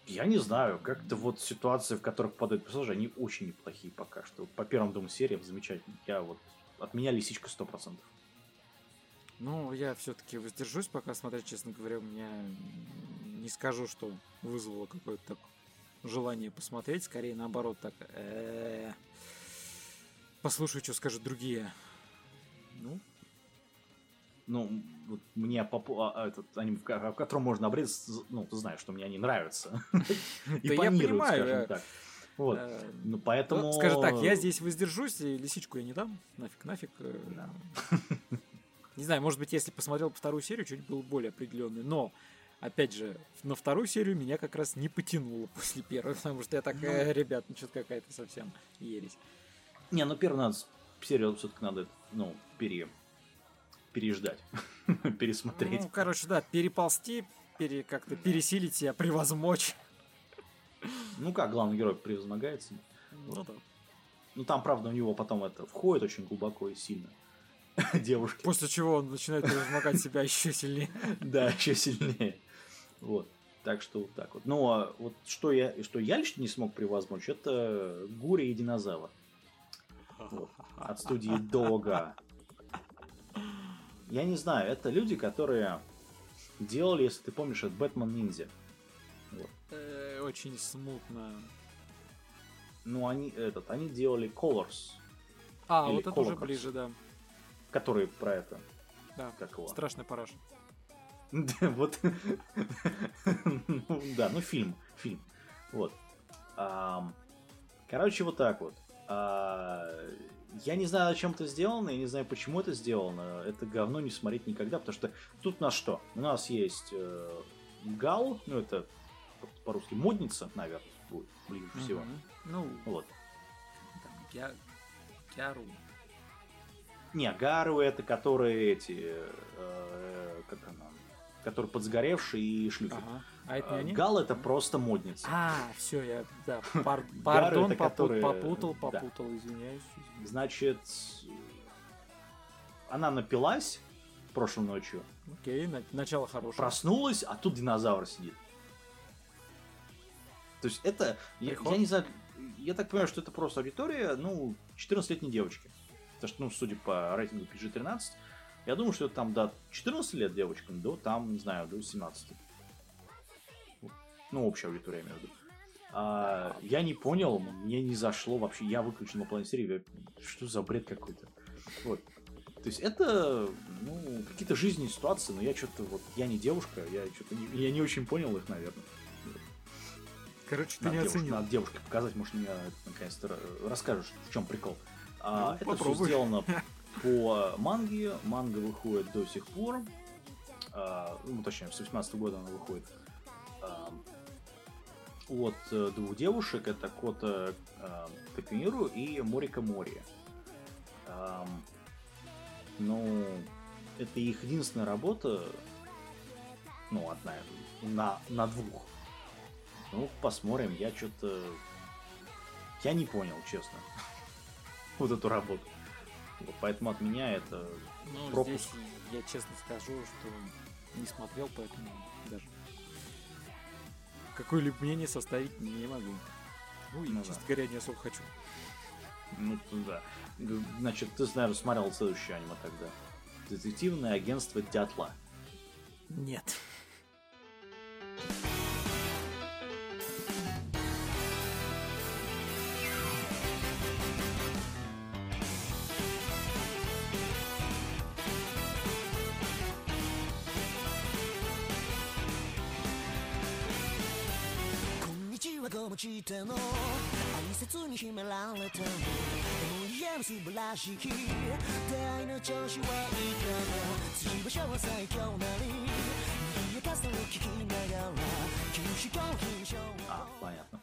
я не знаю, как-то вот ситуации, в которых попадают персонажи, они очень неплохие пока что. По первым двум сериям замечательно. Я вот... От меня лисичка 100%. Ну, я все-таки воздержусь пока смотреть, честно говоря, у меня не скажу, что вызвало какое-то так желание посмотреть, скорее наоборот так. э, Послушаю, что скажут другие. Ну, Ну, вот мне по по- а, этот аниме, в ко- в котором можно обрезаться, ну, ты знаешь, что мне они нравятся. Импонируют, понимаю, скажем э, так. Вот. э, Ну, поэтому... скажем так, я здесь воздержусь, и лисичку я не дам. Нафиг, нафиг. Не знаю, может быть, если посмотрел вторую серию, чуть был более определенный. Но, опять же, на вторую серию меня как раз не потянуло после первой, потому что я так, э, ребят, ну что-то какая-то совсем ересь. Не, ну, первый надо... Серию все-таки надо, ну, пере... переждать. Пересмотреть. Ну, короче, да, переползти, пере, как-то пересилить себя, превозмочь. Ну, как главный герой превозмогается. Ну да. Ну, там, правда, у него потом это входит очень глубоко и сильно. Девушки. После чего он начинает превозмогать себя еще сильнее. Да, еще сильнее. Вот. Так что вот так вот. Ну, а вот что я, что я лично не смог превозмочь, это Гури и динозавр. Вот. От студии Дога. Я не знаю, это люди, которые делали, если ты помнишь, это Бэтмен Ниндзя. Э, Очень смутно. Ну, они, этот, они делали Colors, А, вот это уже Colocos. ближе, да. Который про это. Да. Как его? Страшный параш. Да, вот. Ну, Да, ну фильм, фильм. Вот. Короче, вот так вот. А, Я не знаю, зачем это сделано, я не знаю, почему это сделано. Это говно не смотреть никогда, потому что тут у нас что? У нас есть э, Гал, ну это по-русски модница, наверное, будет ближе всего. Ну, Вот. там, я... Кяру. Не, Гару это которые эти, э, как она, которые подсгоревшие и шлюхи. Ага. А это не А, они? Гал это просто модница. А, все, я, да, пар- пардон, это попу- которые- попутал, да. попутал, извиняюсь. извиняюсь. Значит, она напилась прошлой ночью, Окей, на- начало хорошее. проснулась, а тут динозавр сидит. То есть это, я, я не знаю, я так понимаю, что это просто аудитория, ну, 14-летней девочки. Потому что, ну, судя по рейтингу PG-13, я думаю, что это там до 14 лет девочкам, до там, не знаю, до 17. Ну, общая аудитория, виду. А, я не понял, мне не зашло вообще, я выключил на половине серии, что за бред какой-то. Вот. То есть это, ну, какие-то жизненные ситуации, но я что-то вот, я не девушка, я что-то не, я не очень понял их, наверное. Короче, ты Надо, не девушке, оценил. надо девушке показать, может, мне наконец-то ра- расскажешь, в чем прикол. А, Ну, это попробуй. все сделано по манге, манга выходит до сих пор, А, ну, точнее, с 18 года она выходит. А, от э, двух девушек, это Кота э, Такуниру и Морика Мори. Ам, ну, это их единственная работа, ну, одна, на, на двух. Ну, посмотрим, я что-то... Я не понял, честно, вот эту работу. Вот поэтому от меня это Ну, пропуск. здесь я честно скажу, что не смотрел, поэтому даже какое-либо мнение составить не могу. Ну и, Ну да. честно говоря, не особо хочу. Ну, да. Значит, ты, наверное, смотрел следующее аниме тогда. Детективное агентство Дятла. Нет. こんにちはご無知っての挨拶に秘められたの思いやる素晴らしい出会いの調子はいかが辻場所は最強なり賑やかさを聞きながら九死高品症 А, понятно.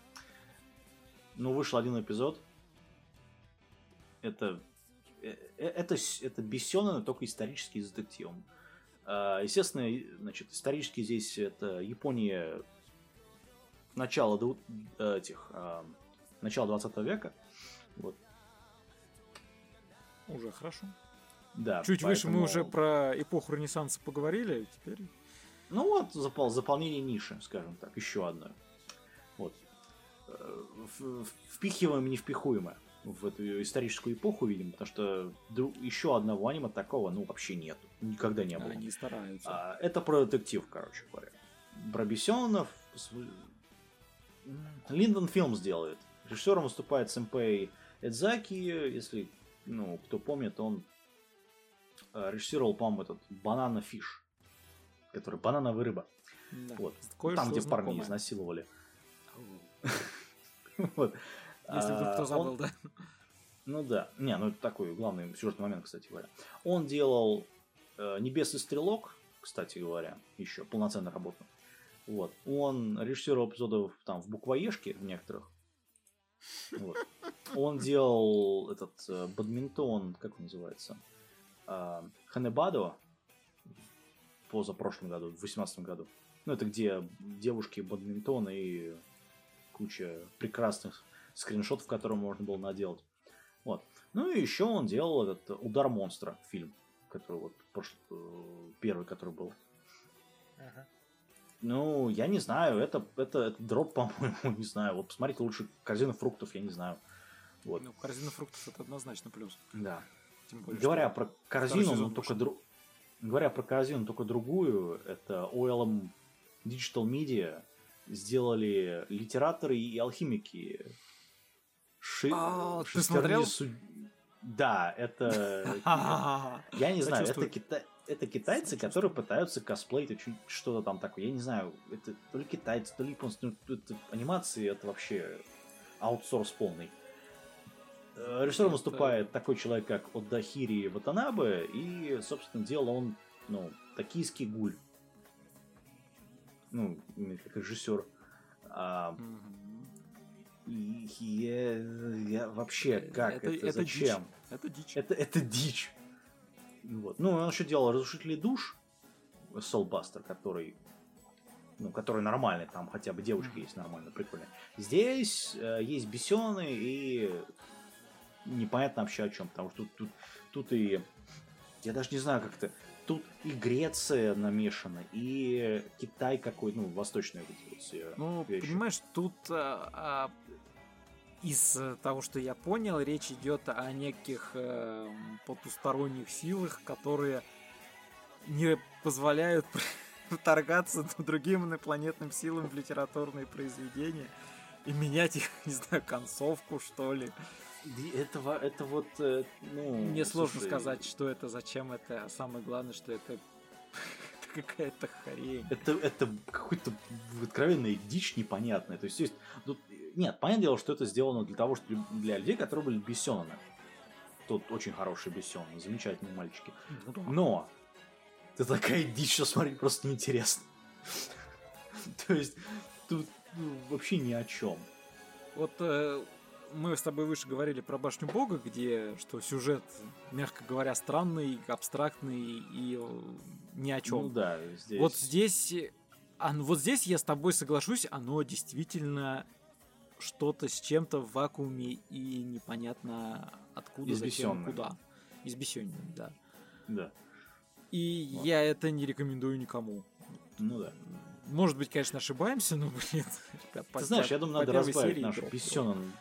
Ну, вышел один эпизод. Это... э, э, Это, с- это Бессёна, но только исторический с детективом. А, Естественно, и- значит, исторически здесь это Япония начала этих а, начала 20 века. Вот, Уже хорошо. да. Чуть выше мы поэтому- уже про эпоху Ренессанса поговорили, теперь... Ну вот, запол- заполнение ниши, скажем так, еще одно. Вот. Э, Впихиваем невпихуемое в эту историческую эпоху, видимо, потому что еще одного аниме такого, ну, вообще нет. Никогда не было. Они стараются. А, это про детектив, короче говоря. Про Бессенов. Линдон Филмс делает. Режиссером выступает Сэмпэй Эдзаки. Если, ну, кто помнит, он э, режиссировал, по-моему, этот Банана Фиш. Который банановая рыба. Да. Вот. Кое-что Там, где знакомое. изнасиловали. Вот. Если вдруг А, кто он- забыл, да. Ну да. Не, ну это такой главный сюжетный момент, кстати говоря. Он делал э, Небесный стрелок, кстати говоря, еще полноценную работу. Вот. Он режиссировал эпизодов там в буквоежке в некоторых. Вот. Он делал этот э, бадминтон, как он называется? Э, Ханебадо в позапрошлом году, в 18 году. Ну, это где девушки бадминтон и куча прекрасных скриншотов, которые можно было наделать. Вот. Ну и еще он делал этот «Удар монстра» фильм, который вот прош- э, первый, который был. Ну, я не знаю, это, это, это дроп, по-моему, не знаю. Вот посмотрите лучше корзину фруктов, я не знаю. Вот. Ну, корзина фруктов это однозначно плюс. Да. Тем более, Говоря про корзину, но только вышел. дру... говоря про корзину, только другую, это OLM Digital Media сделали литераторы и алхимики. Ши... А, ты смотрел? суд- Да, это... Я не знаю, это, Сочувствую. Это китайцы, которые пытаются косплеить очень что-то там такое. Я не знаю, это то ли китайцы, то ли японцы. Ну, это анимации это вообще аутсорс полный. Э, Режиссером Это- выступает такой человек, как Отдахири Ватанабе, и, собственно, делал он, ну, токийский гуль. Ну, как режиссер. А, и я, я вообще, как это, дичь. зачем? Это дичь. Это, это дичь. Вот. Ну, он еще делал разрушители душ. Soulbuster, который ну, который нормальный, там хотя бы девушка есть нормально, прикольно. Здесь э, есть бесены и непонятно вообще о чем, потому что тут, тут, тут и я даже не знаю как то тут и Греция намешана, и Китай какой, ну, эти вот все Ну, вещи. понимаешь, тут а, а, из э, того, что я понял, речь идет о неких э, потусторонних силах, которые не позволяют вторгаться другим инопланетным силам в литературные произведения и менять их, не знаю, концовку, что ли. И Это, во- это вот, э, ну... Мне сложно слушай, сказать, что это, зачем это, а самое главное, что это, это какая-то хрень. Это, это какой-то откровенная дичь непонятная. То есть, есть тут, нет, понятное дело, что это сделано для того, что для людей, которые были бесенами. Тут очень хорошие бесены, замечательные мальчики. Ну. Но это такая дичь, что смотреть просто неинтересно. То есть тут ну, вообще ни о чем. Вот э, мы с тобой выше говорили про башню Бога, где что сюжет, мягко говоря, странный, абстрактный и э, ни о чем. Ну да, здесь. Вот здесь, а, ну вот здесь я с тобой соглашусь, оно действительно что-то с чем-то в вакууме и непонятно откуда, зачем, куда. Избесённое, да. Да. И Вот. я это не рекомендую никому. Ну да. Может быть, конечно, ошибаемся, но, блин, ребят, по Ты знаешь, пя- я думаю, по надо разбавить наш бессенен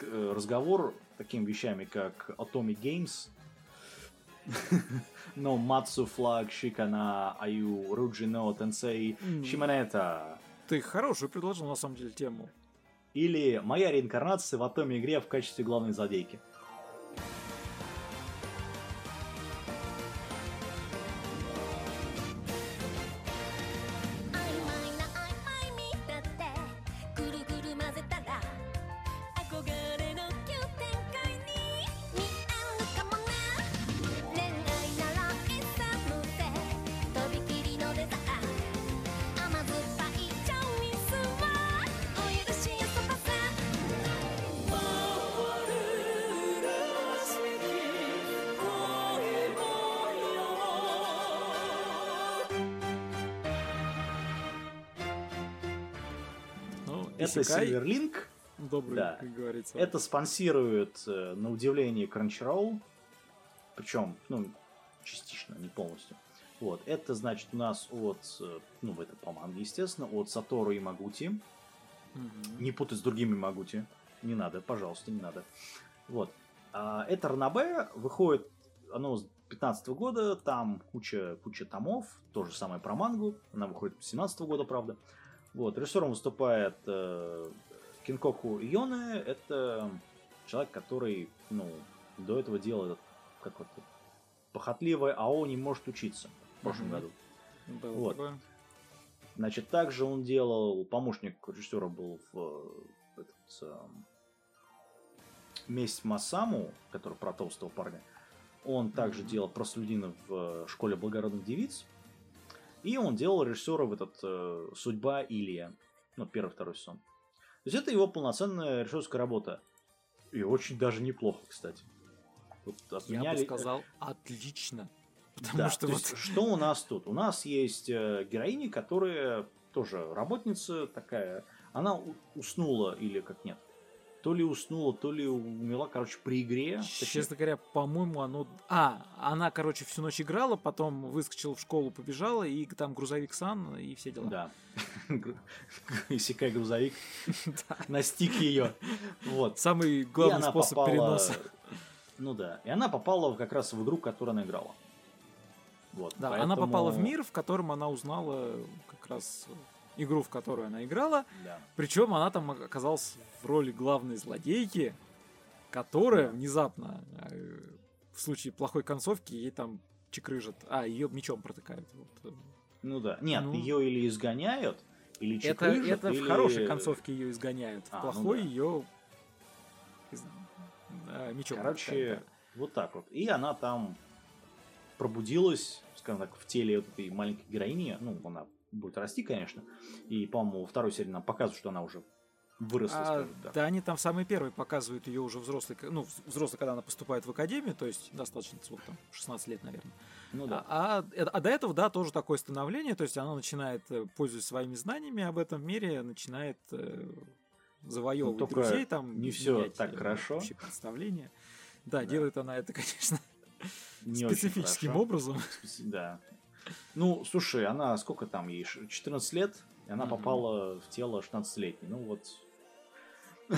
э, разговор такими вещами, как Atomic Games, No Matsu Flag Shikana Аю Руджино Тенсей М. Шиманета Ты хорошую предложил, на самом деле, тему. Или моя реинкарнация в Атоме игре в качестве главной злодейки.「Это Silverlink, добрый, да. как говорится. это спонсирует, э, на удивление, Crunchyroll, причем, ну, частично, не полностью. Вот, это значит у нас от, э, ну, это по манге, естественно, от Сатору и Магути. Мгм. Не путать с другими Магути. Не надо, пожалуйста, не надо. Вот. А, это Ранабе, выходит оно с 15 года, там куча, куча томов, то же самое про мангу, она выходит с 17 года, правда. Вот, режиссером выступает э, Кинкоку Йоне, это человек, который, ну, до этого делал этот, как вот, похотливое АО не может учиться в прошлом Мгм. году. Было вот. такое. Значит, также он делал, помощник режиссера был в э, этот, эм, Месть Масаму, который про толстого парня. Он также Мгм. делал простолюдина в э, школе благородных девиц. И он делал режиссера в этот э, Судьба Илья. Ну, первый, второй сезон. То есть это его полноценная режиссерская работа. И очень даже неплохо, кстати. Вот Я отменяли- бы сказал, отлично. Потому да, что то вот... есть, что у нас тут? У нас есть э, героиня, которая тоже работница такая. Она уснула или как нет? То ли уснула, то ли умерла, короче, при игре. Честно говоря, по-моему, оно... А, она, короче, всю ночь играла, потом выскочила в школу, побежала, и там грузовик Сан, и все дела. Да. Исекай грузовик настиг ее. Вот. Самый главный способ переноса. Ну да. И она попала как раз в игру, которую она играла. Вот. Да, она попала в поэтому- мир, в котором она узнала как раз игру, в которую она играла. Да. Причем она там оказалась в роли главной злодейки, которая внезапно, э, в случае плохой концовки, ей там чекрыжат. А, ее мечом протыкают. Вот. Ну да. Нет, Ну. ее или изгоняют, или Это, чекрыжат, это или- в хорошей концовке ее изгоняют. А, В ну плохой да. ее мечом Короче, вот так вот. И она там пробудилась, скажем так, в теле вот этой маленькой героини. Ну, она будет расти, конечно. И, по-моему, во второй серии нам показывают, что она уже выросла, А, скажем так. да, они там самые первые показывают ее уже взрослой, ну, взрослой, когда она поступает в академию, то есть достаточно, сколько там, 16 лет, наверное. Ну да. А, а, э- а до этого, да, тоже такое становление, то есть она начинает, э, пользуясь своими знаниями об этом мире, начинает э, завоевывать Ну, друзей, там, не всё менять, так э, хорошо. общее представление. Да, Да. делает она это, конечно, Не специфическим образом. Да. Ну, слушай, она сколько там ей? Ш- 14 лет, и она попала в тело 16-летней. Ну вот.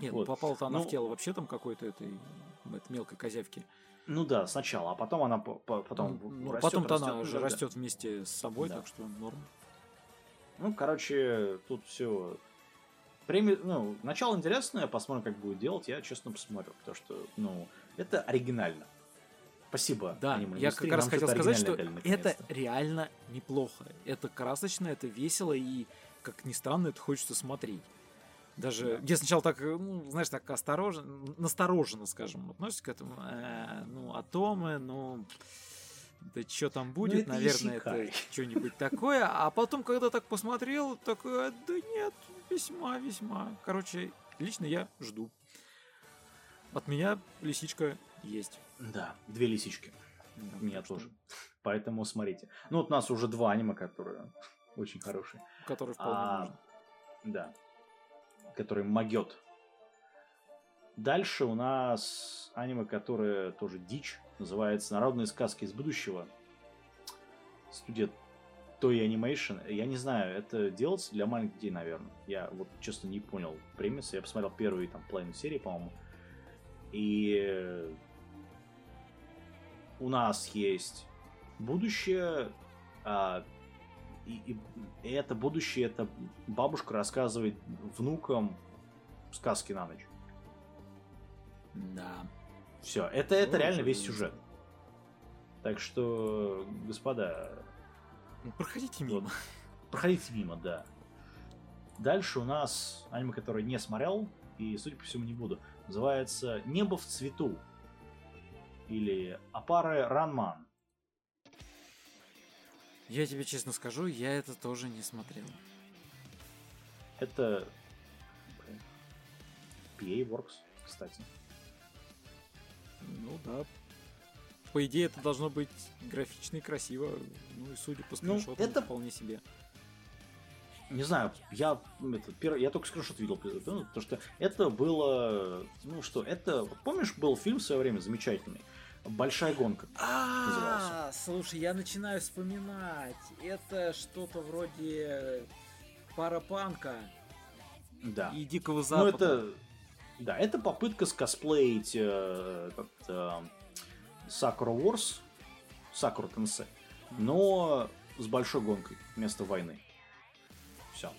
Нет, Вот. попала-то она Ну- в тело вообще там какой-то этой, этой мелкой козявки. Ну да, сначала, а потом она по- по- потом Ну, растет, потом-то растет, она ну же да. растет вместе с собой, Да. так что норм. Ну, короче, тут все. Преми... Ну, начало интересное, посмотрим, как будет делать. Я, честно, посмотрю, потому что, ну, это оригинально. Спасибо. Да, я аниме-индустрии, как раз хотел сказать, что это реально неплохо. Это красочно, это весело и, как ни странно, это хочется смотреть. Даже я сначала так, э, ну, знаешь, так осторожно, настороженно, скажем, относишься к этому. Э, ну, атомы, ну, да что там будет, это наверное, это что-нибудь такое. А потом, когда так посмотрел, такой, «А, да нет, весьма, весьма. Короче, лично я жду. От меня лисичка есть. Да, две лисички. У меня тоже. Поэтому смотрите. Ну, вот у нас уже два аниме, которые очень хорошие. Который вполне А, можно. Да. Который могет. Дальше у нас аниме, которое тоже дичь. Называется «Народные сказки из будущего». Студия Toy Animation. Я не знаю, это делается для маленьких детей, наверное. Я вот, честно, не понял премисы. Я посмотрел первые там половину серии, по-моему. И у нас есть будущее, а, и, и- и это будущее, это бабушка рассказывает внукам сказки на ночь. Да. Все, это, это Ну, реально весь сюжет. Так что, господа, Ну, Проходите вот, мимо. проходите мимо, да. Дальше у нас аниме, которое не смотрел, и, судя по всему, не буду. Называется «Небо в цвету». Или «Апаре Ранман». Я тебе честно скажу, я это тоже не смотрел. Это... PA Works, кстати. Ну да. По идее, это должно быть графично и красиво. Ну и судя по Ну, скриншотам, это- вполне себе. Не знаю, я, это, первый, я только скриншот видел, ну, потому что это было, ну что, это, помнишь, был фильм в свое время замечательный, «Большая гонка». А, слушай, я начинаю вспоминать. Это что-то вроде парапанка Да. и Дикого Ну Запада. это, да, это попытка скосплеить э, этот, э, Sakura Wars, Sakura Tensei, но с большой гонкой вместо войны. Все.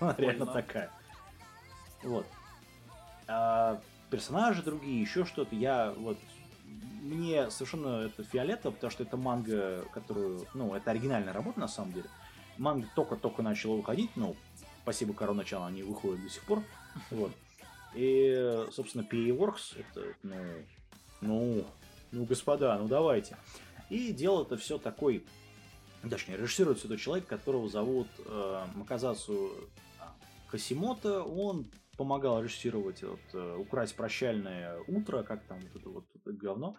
Она реально такая. Вот. А персонажи другие, еще что-то. Я вот мне совершенно это фиолетово, потому что это манга, которую, ну, это оригинальная работа на самом деле. Манга только-только начала выходить, ну, спасибо Коро начала, они выходят до сих пор. Вот. И, собственно, PA Works, это, ну, ну, ну, господа, ну давайте. И дело это все такой, точнее, режиссирует все человек, которого зовут э, Маказасу Хасимото. Он помогал режиссировать вот, э, «Украсть прощальное утро», как там вот это вот это говно.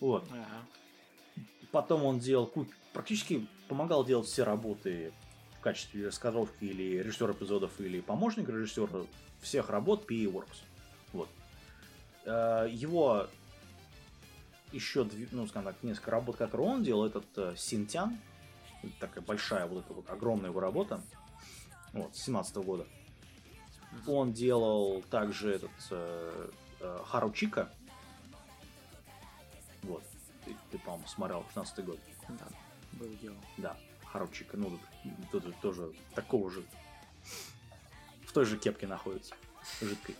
Вот. Ага. Потом он делал практически помогал делать все работы качестве раскадровки или режиссер эпизодов, или помощник режиссера всех работ PA Works. Вот. Э, Его еще, ну, скажем так, несколько работ, которые он делал, этот э, Синтян, такая большая вот эта вот огромная его работа, вот, с 17 года. Он делал также этот э, э, Харучика. Вот. Ты, ты, по-моему, смотрел 16 год. Да, было дело. Да, Харучика. Ну, тут, тут тоже такого же. В той же кепке находится. Жидкой.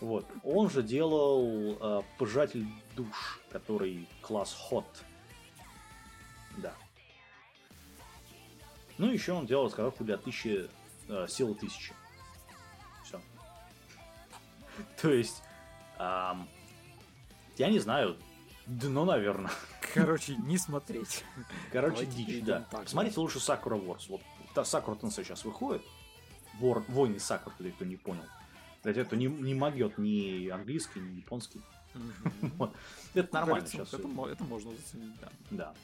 Вот. Он же делал э, пожиратель душ, который класс хот. Да. Ну, еще он делал раскадровку для тысячи, э, силы тысячи. То есть, ам, я не знаю, дно, наверное. Короче, не смотреть. Короче, Давайте дичь, да. так, Смотрите лучше Сакура Ворс. Вот та Сакура Тенсей сейчас выходит. Вор, Войны Сакура, для кто не понял. Для тех, кто не, не могет ни английский, ни японский. Вот. Это нормально Кажется, сейчас. Это, это можно заценить, да. Да.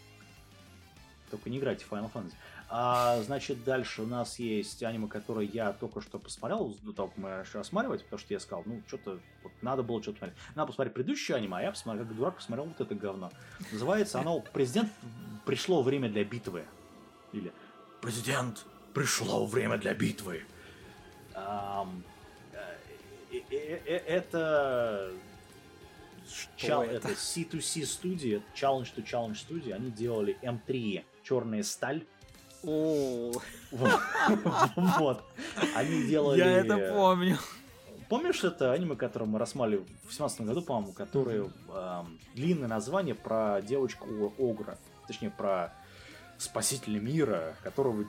Только не играйте в Final Fantasy. А, значит, дальше у нас есть аниме, которое я только что посмотрел, до того, как мы начали рассматривать, потому что я сказал, ну, что-то, вот, надо было что-то смотреть. Надо посмотреть предыдущее аниме, а я посмотрел, как дурак посмотрел вот это говно. Называется оно «Президент, пришло время для битвы». Или «Президент, пришло время для битвы». Э, э, э, это Чал- это? это C2C студия, Challenge to Challenge студия, они делали M3 Черная сталь. Вот. Они делали... я это помню. Помнишь это аниме, которое мы рассматривали в 17 году, по-моему, которое длинное название про девочку Огра. Точнее, про спасителя мира, которого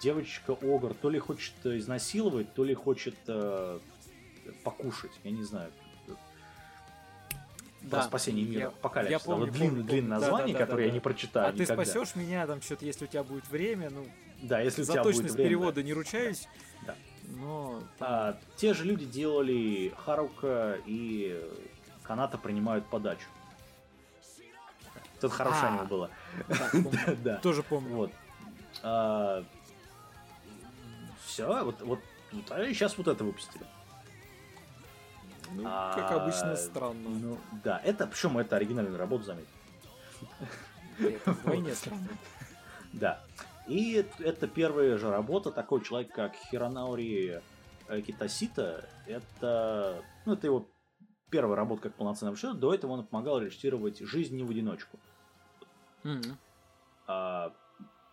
девочка Огр то ли хочет э, изнасиловать, то ли хочет э, покушать. Я не знаю. Про спасение мира. я- Апокалипсис. я Да, помню, вот длинное, помню, длинное помню. название, Да-да-да-да-да. которое я не прочитаю А ты никогда. спасешь меня, там что-то, если у тебя будет время, ну, Да, если у за тебя будет точность время, перевода не ручаюсь. Да. Но А, те же люди делали Харука и Каната принимают подачу. Хорошее А. аниме было. да. Да. тоже помню. Вот. все, вот, вот, вот, а сейчас вот это выпустили. Ну, как А, обычно, странно. Ну, да, это, причем это оригинальная работа, заметь. Это вдвойне странно. Да. И это- первая же работа такой человек, как Хиронаори э, Китасита. Это, ну, это его первая работа как полноценный режиссер. До этого он помогал режиссировать «Жизнь не в одиночку». Мгм. А,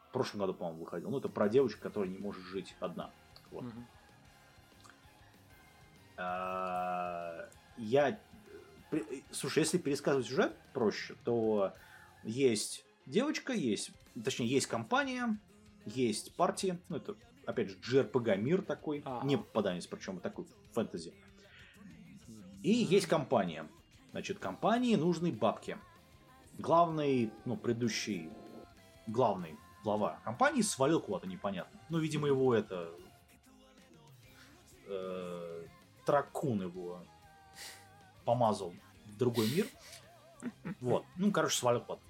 в прошлом году, по-моему, выходил. Ну, это про девочку, которая не может жить одна. Вот. Мгм. А, Я... Слушай, если пересказывать сюжет проще, то есть девочка, есть... Точнее, есть компания, есть партии. Ну, это, опять же, JRPG мир такой. Ага. Не попаданец, причем такой фэнтези. И есть компания. Значит, компании нужны бабки. Главный, ну, предыдущий, главный глава компании свалил куда-то непонятно. Ну, видимо, его это... э, Тракун его помазал в другой мир. Вот. Ну, короче, свалил куда-то.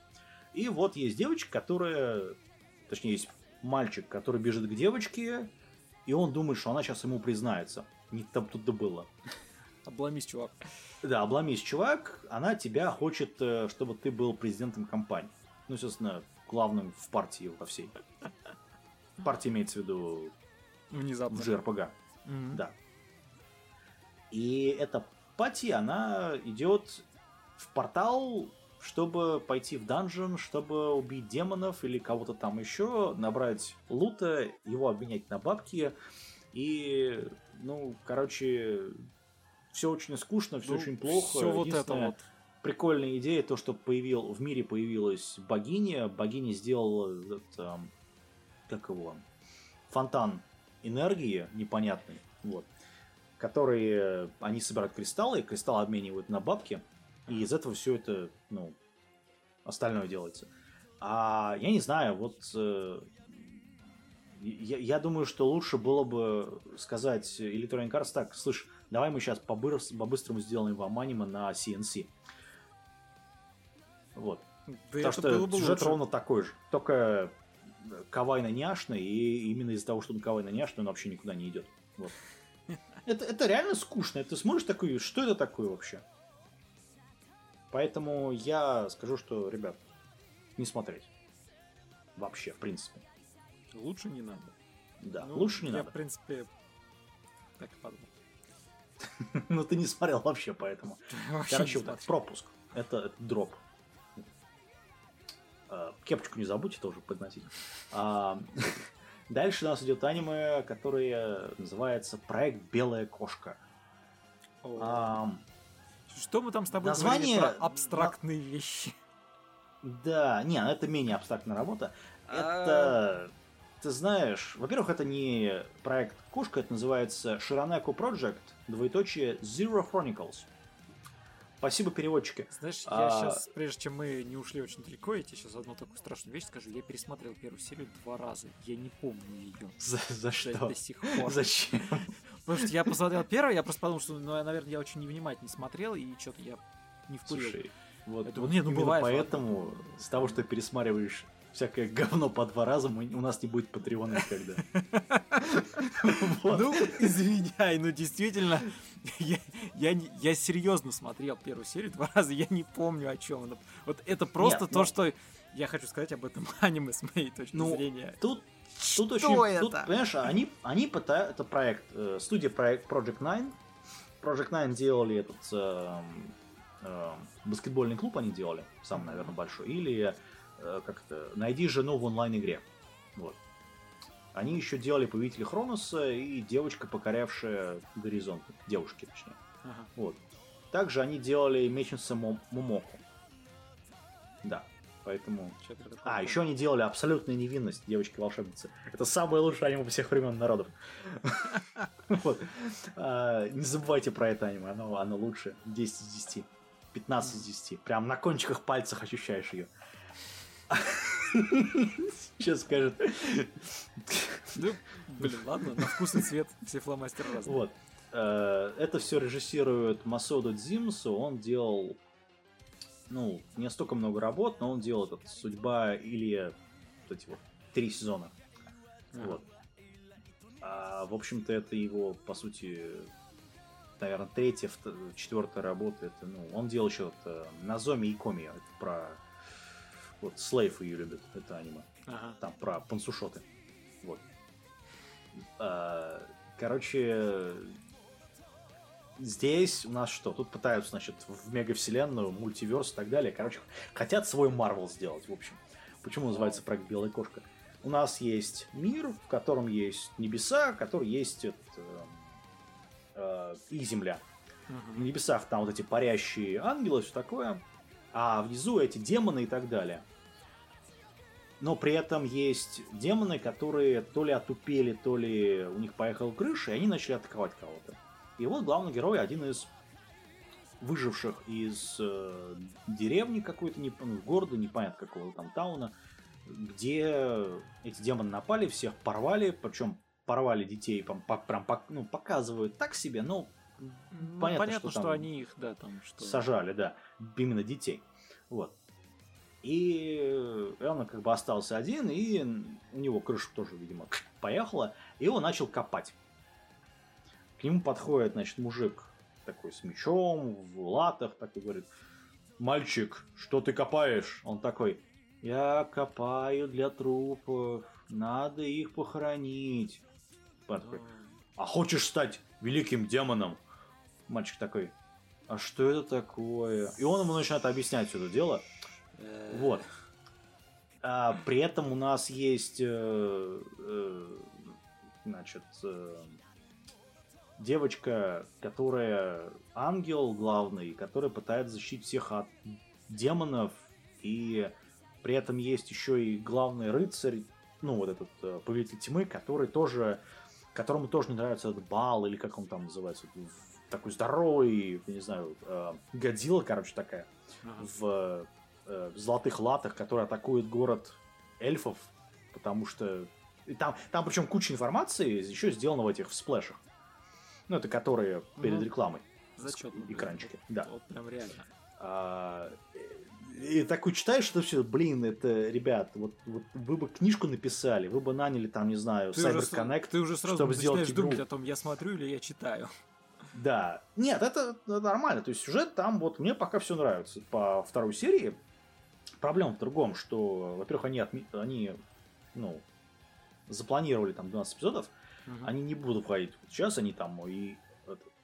И вот есть девочка, которая... Точнее, есть мальчик, который бежит к девочке, и он думает, что она сейчас ему признается. Не там тут да было. Обломись, чувак. Да, обломись, чувак, она тебя хочет, э, чтобы ты был президентом компании. Ну, естественно, главным в партии во всей. Партия имеется в виду Внезапно. в JRPG. Мгм. Да. И эта пати, она идет в портал, чтобы пойти в данжен, чтобы убить демонов или кого-то там еще, набрать лута, его обменять на бабки. И, ну, короче, все очень скучно, все Ну, очень плохо. Все вот это вот. Прикольная идея, то, что появил, в мире появилась богиня. Богиня сделала этот, эм, как его, фонтан энергии непонятный, вот, которые они собирают кристаллы, и кристаллы обменивают на бабки, и из этого все это, ну, остальное делается. А я не знаю, вот э, я, я думаю, что лучше было бы сказать Electronic Arts так, слышь, давай мы сейчас по-быстрому сделаем вам аниме на CNC. Вот. Да Потому что было бы сюжет лучше. ровно такой же. Только кавайно-няшный, и именно из-за того, что он кавайно-няшный, он вообще никуда не идет. Вот. Это, это реально скучно. Ты смотришь такой, что это такое вообще? Поэтому я скажу, что, ребят, не смотреть. Вообще, в принципе. Лучше не надо. Да, Ну, лучше не я, надо. в принципе, так и подумал. Но ты не смотрел вообще, поэтому. Короче, вот так, смотрел. пропуск. Это, дроп. А, Кепочку не забудьте тоже подносить. А, Дальше у нас идет аниме, которое называется Проект Белая кошка. Ам, Что мы там с тобой название- говорили про абстрактные вещи? Да, не, это менее абстрактная работа. А. Это, ты знаешь, во-первых, это не проект Кошка, это называется Shiraneko Project, двоеточие Zero Chronicles. Спасибо, переводчики. Знаешь, А- я сейчас, прежде чем мы не ушли очень далеко, я тебе сейчас одну такую страшную вещь скажу. Я пересмотрел первую серию два раза. Я не помню ее За, за что? до сих пор. Зачем? Потому что я посмотрел первый, я просто подумал, что, ну, наверное, я очень невнимательно смотрел, и что-то я не вкурил. Слушай, вот, Я думаю, вот не, ну именно бывает, поэтому с того, что пересматриваешь всякое говно по два раза, мы- у нас не будет Патреона никогда. Ну, извиняй, ну действительно, я, серьезно смотрел первую серию два раза, я не помню о чем она. Вот это просто то, ну- что я хочу сказать об этом аниме с моей точки Ну, зрения. Тут, тут очень, это? тут, понимаешь, они, они пытаются, это проект, э, студия проект Project Nine. Project Nine делали этот эм, эм, баскетбольный клуб, они делали, самый, наверное, большой, или э, как-то найди жену в онлайн-игре. Вот. Они еще делали Повелители Хроноса и девочка, покорявшая горизонт. Девушки, точнее. Ага. Вот. Также они делали Мечница Мо- Мумоку. Да. Поэтому а, еще они делали абсолютная невинность девочки-волшебницы. Это самое лучшее аниме всех времен народов. А, Не забывайте про это аниме, оно, лучше. 10 из 10. 15 из 10. Прям на кончиках пальцев ощущаешь ее. Сейчас скажет. Ну, блин, ладно, на вкус и цвет все фломастеры разные. Вот. Э, Это все режиссирует Масода Дзимсу. Он делал, ну, не столько много работ, но он делал этот «Судьба» или вот эти вот три сезона. Вот. А, в общем-то, это его, по сути, наверное, третья, четвертая работа. Это, ну, он делал еще вот, э, Назоми и Коми. Это про... Вот, Слейф ее любит, это аниме. Ага. Там про пансушоты. Вот. А, Короче, здесь у нас что? Тут пытаются, значит, в мегавселенную, мультиверс и так далее. Короче, хотят свой Марвел сделать, в общем. Почему называется проект Белая кошка? У нас есть мир, в котором есть небеса, в котором есть этот, э, э, и земля. В Мгм. небесах там вот эти парящие ангелы, все такое, а внизу эти демоны и так далее. Но при этом есть демоны, которые то ли отупели, то ли у них поехала крыша, и они начали атаковать кого-то. И вот главный герой один из выживших из э, деревни какой-то, не, ну, города, непонятно какого там тауна, где эти демоны напали, всех порвали, причем порвали детей, прям, прям ну, показывают так себе, но Ну, понятно, понятно, что что, там они их, да, там что. сажали, да, именно детей. Вот. И э, он как бы остался один, и у него крыша тоже, видимо, поехала, и он начал копать. К нему подходит, значит, мужик такой с мечом, в латах, такой говорит, мальчик, что ты копаешь? Он такой, я копаю для трупов, надо их похоронить. Такой, а хочешь стать великим демоном? Мальчик такой, а что это такое? И он ему начинает объяснять все это дело. Э, Вот. А, при этом у нас есть, э, э, значит, э, девочка, которая ангел главный, которая пытается защитить всех от демонов, и при этом есть еще и главный рыцарь, ну вот этот э, повелитель тьмы, который тоже, которому тоже не нравится этот бал или как он там называется, такой здоровый, не знаю, э, Годзилла, короче, такая ага. в, э, в золотых латах, который атакует город эльфов, потому что и там, там причем куча информации еще сделана в этих сплэшах. Ну, это которые перед Ну, рекламой. Зачетно. экранчики, да. Вот прям реально. А, э, И такой читаешь это все, блин, это, ребят, вот, вот вы бы книжку написали, вы бы наняли там, не знаю, Ты уже, Cyber с- Connect, ты уже сразу чтобы сделать начинаешь игру. думать о том, я смотрю или я читаю. Да. Нет, это, это нормально. То есть сюжет там, вот мне пока все нравится. По второй серии проблема в другом, что, во-первых, они, отме- они ну, запланировали там 12 эпизодов, Мгм. они не будут входить. Сейчас они там и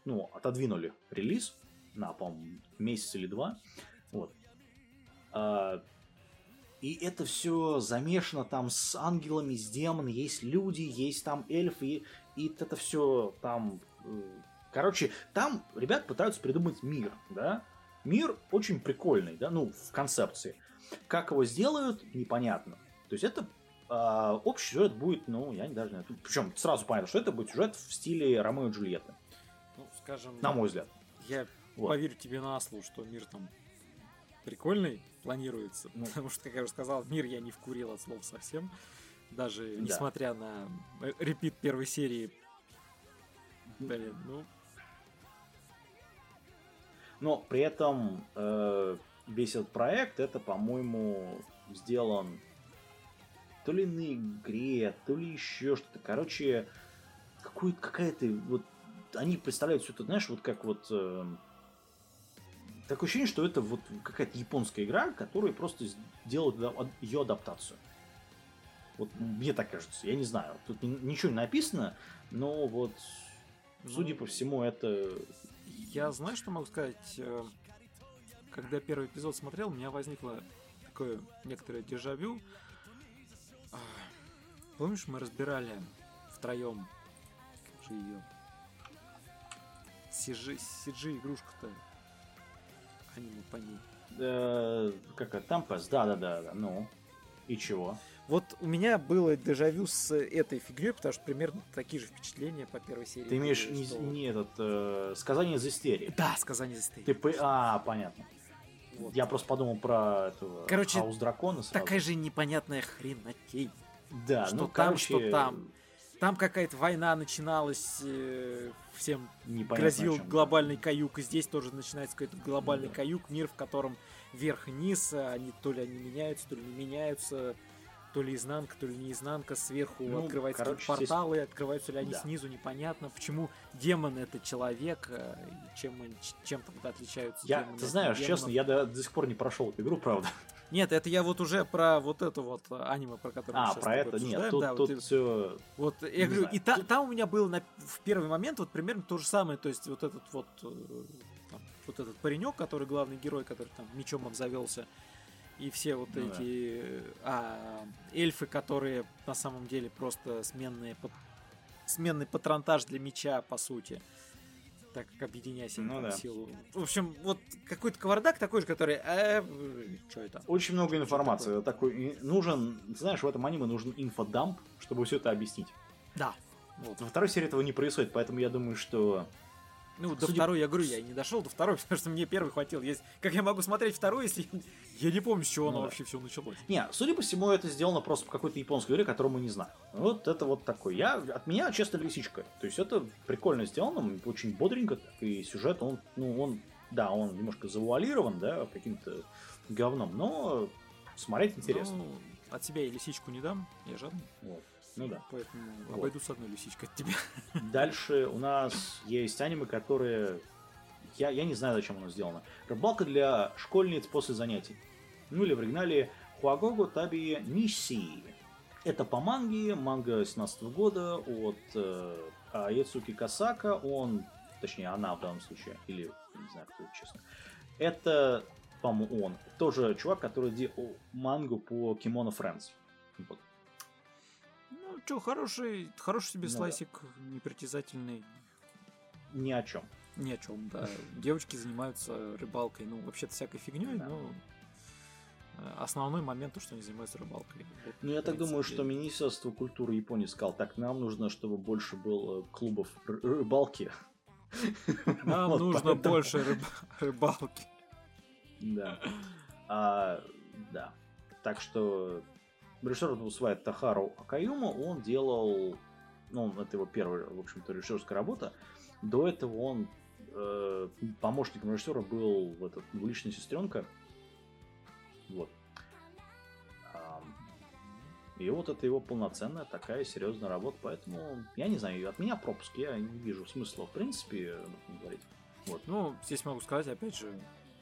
ну, отодвинули релиз на, по-моему, месяц или два. Вот. А, и это все замешано там с ангелами, с демонами, есть люди, есть там эльфы, и, и это все там... э, Короче, там ребят пытаются придумать мир, да? Мир очень прикольный, да, ну, в концепции. Как его сделают, непонятно. То есть это а, общий сюжет будет, ну, я не даже не знаю. Причем сразу понятно, что это будет сюжет в стиле Ромео и Джульетты, Ну, скажем, на мой взгляд. я Вот. поверю тебе на слово, что мир там прикольный планируется. Ну. Потому что, как я уже сказал, мир я не вкурил от слов совсем. Даже Да. несмотря на э, репит первой серии. Блин, ну, Но при этом э, весь этот проект, это, по-моему, сделан то ли на игре, то ли еще что-то. Короче, какой- какая-то вот... Они представляют все это, знаешь, вот как вот... э, такое ощущение, что это вот какая-то японская игра, которая просто делают ее адаптацию. Вот мне так кажется, я не знаю. Тут ни- ничего не написано, но вот, судя Ну, по всему, это... Я знаю, что могу сказать. Когда первый эпизод смотрел, у меня возникло такое некоторое дежавю. А, Помнишь, мы разбирали втроем как же ее CG, CG игрушка-то аниме по ней. Э, как это, Тампес, да-да-да, да, ну, и чего? Вот у меня было дежавю с этой фигней, потому что примерно такие же впечатления по первой серии. Ты имеешь не, что- не этот, э, сказание из истерии. Да, сказание за Ты, по- а, понятно. Вот. Я просто подумал про этого Короче, Хаус Дракона сразу. Такая же непонятная хренотень. да, что ну, там, короче, что там. Там какая-то война начиналась, э, всем непонятно грозил глобальный каюк, и здесь тоже начинается какой-то глобальный Да. каюк, мир, в котором верх и низ, а они то ли они меняются, то ли не меняются, то ли изнанка, то ли не изнанка, сверху Ну, открываются короче, какие-то здесь- порталы, открываются ли они Да. снизу, непонятно, почему демон это человек, э, чем они ч- чем-то вот отличаются. Я, демоны ты знаешь, демонов. честно, я до, до сих пор не прошел эту игру, правда. Нет, это я вот уже про вот это вот э, аниме, про которое А, про это нет. Тут, да, вот тут и- все. Вот, я Не говорю, знаю. и та- там у меня было на, в первый момент вот примерно то же самое, то есть вот этот вот, э, там, вот этот паренек, который главный герой, который там мечом обзавелся, и все вот Ну да. эти э, а, эльфы, которые на самом деле просто сменные, сменный патронтаж для меча, по сути. Так как объединяясь они Ну да. силу. В общем, вот какой-то кавардак такой же, который, э, что это? Очень много информации. Такой, и нужен, знаешь, в этом аниме нужен инфодамп, чтобы все это объяснить. Да. Вот. Во второй серии этого не происходит, поэтому я думаю, что Ну, до Судя- второй, я говорю, я не дошел до второй, потому что мне первый хватил. Есть... Как я могу смотреть второй, если я не помню, с чего оно Ну да. вообще все началось. Не, судя по всему, это сделано просто по какой-то японской игре, которую мы не знаем. Вот это вот такой. Я, от меня, честно, лисичка. То есть это прикольно сделано, очень бодренько, и сюжет, он, ну, он, да, он немножко завуалирован, да, каким-то говном, но смотреть интересно. Ну, от себя я лисичку не дам, я жадный. Вот. Ну да. Поэтому Вот. обойду с одной лисичкой от тебя. Дальше у нас есть аниме, которые... Я, я не знаю, зачем оно сделано. Рыбалка для школьниц после занятий. Ну или в оригинале Хуагого Таби Ниси. Это по манге, манга 17 года от э, Аяцуки Касака. Он, точнее, она в данном случае, или не знаю, кто это, честно. Это, по-моему, он. Тоже чувак, который делал мангу по Кимоно Friends. Вот. Что, хороший, хороший себе Ну да. слайсик, непритязательный. Ни о чем. Ни о чем, да. Девочки занимаются рыбалкой, ну, вообще-то всякой фигней, Да. но э, основной момент то, что они занимаются рыбалкой. Вот, Ну, я так думаю, что Министерство культуры Японии сказал, так, нам нужно, чтобы больше было клубов ры- рыбалки. Нам Вот нужно поэтому- больше рыб- рыбалки. Да. А, да. Так что режиссер выступает Тахару Акаюма, он делал, ну, это его первая, в общем-то, режиссерская работа. До этого он э, помощником режиссера был в этот, «Двуличная сестренка». Вот. И вот это его полноценная такая серьезная работа, поэтому я не знаю, от меня пропуск, я не вижу смысла в принципе говорить. Вот. Ну, здесь могу сказать, опять же,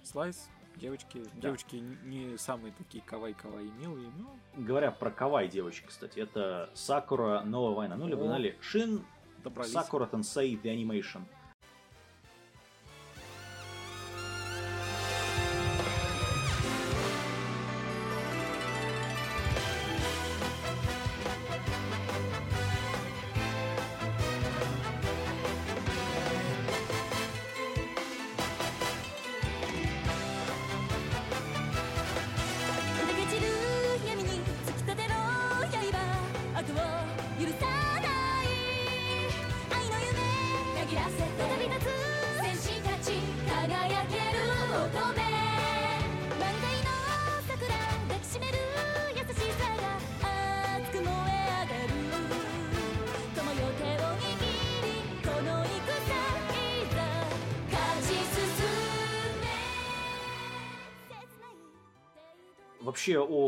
слайс, девочки. Девочки не самые такие кавай-кавай милые, но Говоря про кавай девочек, кстати, это Сакура Новая война. Ну, или знали Шин добрались. Сакура Тенсей The Animation.「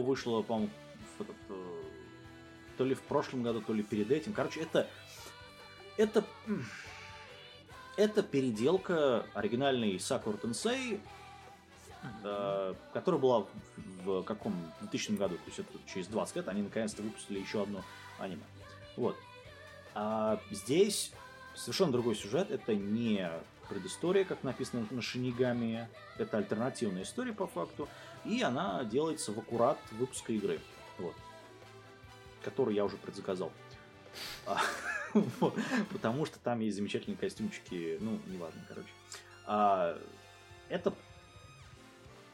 вышло, по-моему, э, то ли в прошлом году, то ли перед этим. Короче, это... Это... Это переделка оригинальной Сакура Тенсей, э, которая была в, в каком 2000 году, то есть это через 20 лет они наконец-то выпустили еще одно аниме. Вот. А здесь совершенно другой сюжет, это не предыстория, как написано на Шинигами, это альтернативная история по факту, и она делается в аккурат выпуска игры, вот, который я уже предзаказал. А, Потому что там есть замечательные костюмчики, ну, неважно, короче. А, это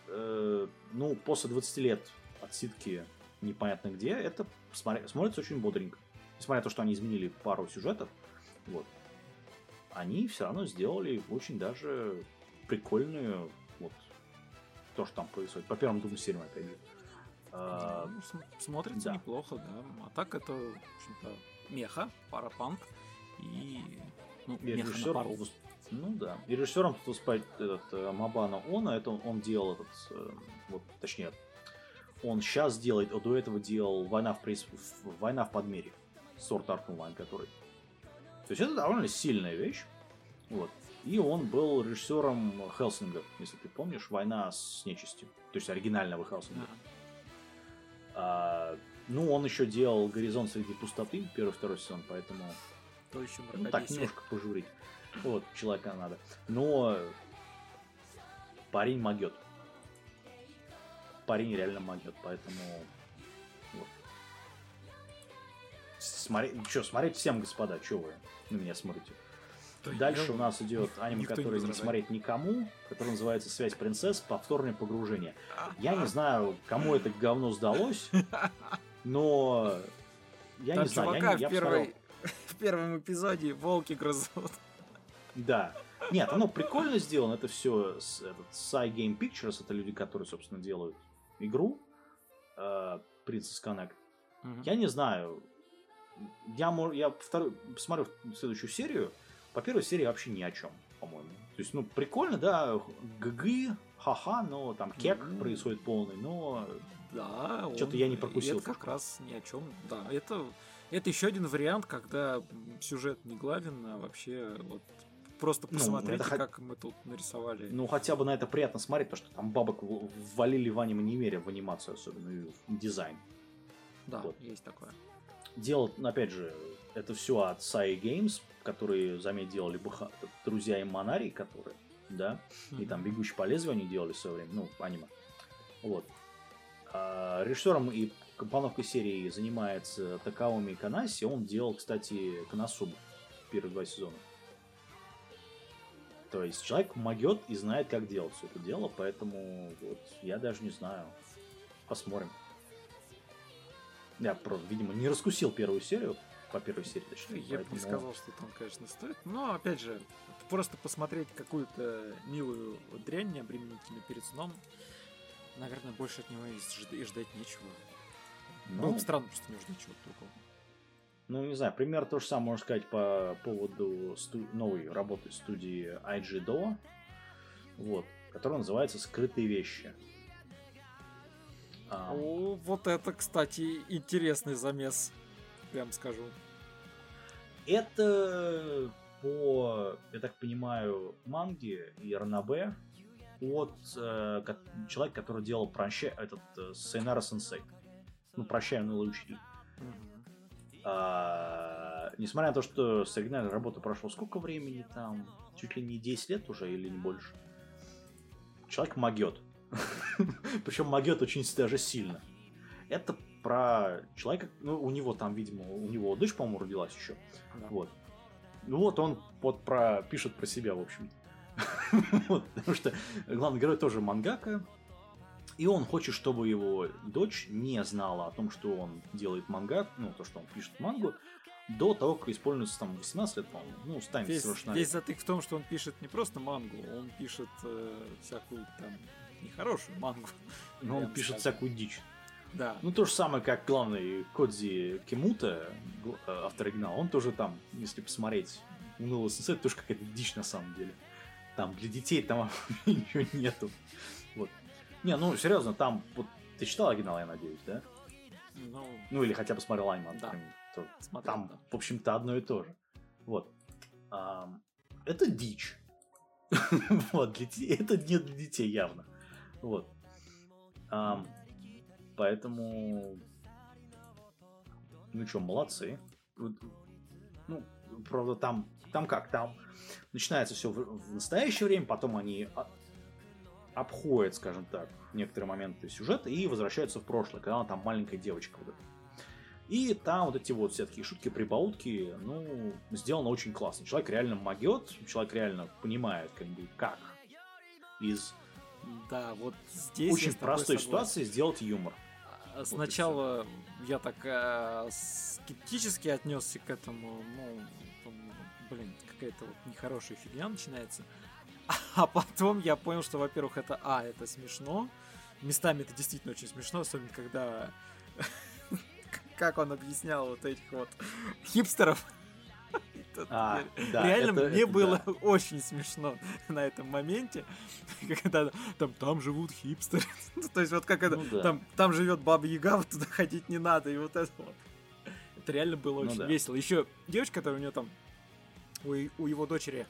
э, ну, после 20 лет отсидки непонятно где, это смотри- смотрится очень бодренько. Несмотря на то, что они изменили пару сюжетов, вот, они все равно сделали очень даже прикольную, вот, то, что там происходит. По первым двум сериям, опять же. А, Ну, см- смотрится да. неплохо, да. А так это, в общем-то, меха, парапанк и ну, И меха на режиссер пару. выс- Ну да. И режиссером тут выступает этот э, Мабана Она, это он, он делал этот, э, вот, точнее, он сейчас делает, а до этого делал Война в, прес... в- Война в Подмере. Сорт Online, который. То есть это довольно сильная вещь. Вот. И он был режиссером Хелсинга, если ты помнишь, Война с нечистью. То есть оригинального Хелсинга. А, ну, он еще делал Горизонт среди пустоты, первый второй сезон, поэтому То еще ну, так, немножко пожурить. Вот, человека надо. Но парень могет. Парень реально могет, поэтому... Смотри... Что, смотреть всем, господа, что вы на меня смотрите? Дальше у нас идет аниме, не которое не возражает. смотреть никому, которое называется «Связь принцесс. Повторное погружение». Я не знаю, кому это говно сдалось, но... Я Там не знаю, я, не- я в, первой, в первом эпизоде волки грызут. Да. Нет, оно прикольно сделано. Это все с, этот, Psy Game Pictures. Это люди, которые, собственно, делают игру э, Princess Connect. Я не знаю. Я, я второй, посмотрю следующую серию. По первой серии вообще ни о чем, по-моему. То есть, ну, прикольно, да, гг, ха-ха, но там кек Ну. происходит полный, но Да, Чё-то он- я не прокусил Это как раз ни о чем. Да, это, это еще один вариант, когда сюжет не главен, а вообще вот просто Ну, посмотрите, это хот- как мы тут нарисовали. ну хотя бы на это приятно смотреть, потому что там бабок ввалили в аниме немеря, в анимацию особенно, и в дизайн. да, вот. есть такое. Дело, ну, опять же, это все от Sai Games, которые, заметь, делали бы ха- друзья и Монари, которые, да, и там «Бегущий по лезвию» они делали в свое время, ну, аниме. Вот. А режиссером и компоновкой серии занимается Такаоми Канаси. Он делал, кстати, Коносубу первые два сезона. То есть человек могет и знает, как делать все это дело, поэтому вот, я даже не знаю. Посмотрим. Я просто, видимо, не раскусил первую серию, по первой серии, точнее. Я бы не поэтому- сказал, что там, конечно, стоит. Но, опять же, просто посмотреть какую-то милую дрянь необременительно перед сном, наверное, больше от него и ждать нечего. Ну, Было бы странно просто не ждать чего-то другого. Ну, не знаю, пример то же самое можно сказать по поводу сту- новой работы студии IG Do, вот, которая называется «Скрытые вещи». А, О, вот это, кстати, интересный замес. Прям скажу. Это по, я так понимаю, манге и ранобе от э, человека, который делал прощай, этот э, Сайнара Сенсей. Ну, прощай, унылый учитель. А, несмотря на то, что с оригинальной работы прошло сколько времени там, чуть ли не 10 лет уже или не больше, человек могет. Причем могет очень даже сильно. Это про человека, ну, у него там, видимо, у него дочь, по-моему, родилась еще. Да. Вот. Ну вот он вот про, пишет про себя, в общем. Вот, потому что главный герой тоже мангака, и он хочет, чтобы его дочь не знала о том, что он делает манга, ну, то, что он пишет мангу, до того, как исполнится там 18 лет, по-моему, ну, станет Весь, совершеннолетним. весь затык в том, что он пишет не просто мангу, он пишет э, всякую там нехорошую мангу. Но он пишет скажем. всякую дичь. Да. Ну, то же самое, как главный Кодзи Кимута, гл- э, автор оригинала, он тоже там, если посмотреть унылого сенсей, тоже какая-то дичь на самом деле. Там для детей там ничего нету. Вот. Не, ну, серьезно, там, вот, ты читал оригинал, я надеюсь, да? Ну, Ну, или хотя бы смотрел аниме. Да. смотрел, Там, да. в общем-то, одно и то же. Вот. Ам, это дичь. Вот, для детей- это не для детей явно. Вот. Ам, Поэтому... Ну что, молодцы. Ну, правда, там, там как, там начинается все в, в настоящее время, потом они а- обходят, скажем так, некоторые моменты сюжета и возвращаются в прошлое, когда она там маленькая девочка вот. И там вот эти вот все такие шутки, прибаутки, ну, сделано очень классно. Человек реально могет, человек реально понимает, как как из Да, вот здесь очень простой ситуации сделать юмор. А Сначала я так э, скептически отнесся к этому, ну, блин, какая-то вот нехорошая фигня начинается. А потом я понял, что, во-первых, это, а, это смешно, местами это действительно очень смешно, особенно когда, как он объяснял вот этих вот хипстеров. А, да, Реально это- мне это было да. очень смешно на этом моменте, когда там, там живут хипстеры. Ну, То есть вот как это, Ну да. там, там живет Баба Яга, вот туда ходить не надо, и вот это вот. Это реально было Ну очень да. весело. Еще девочка, которая у нее там, у, у его дочери,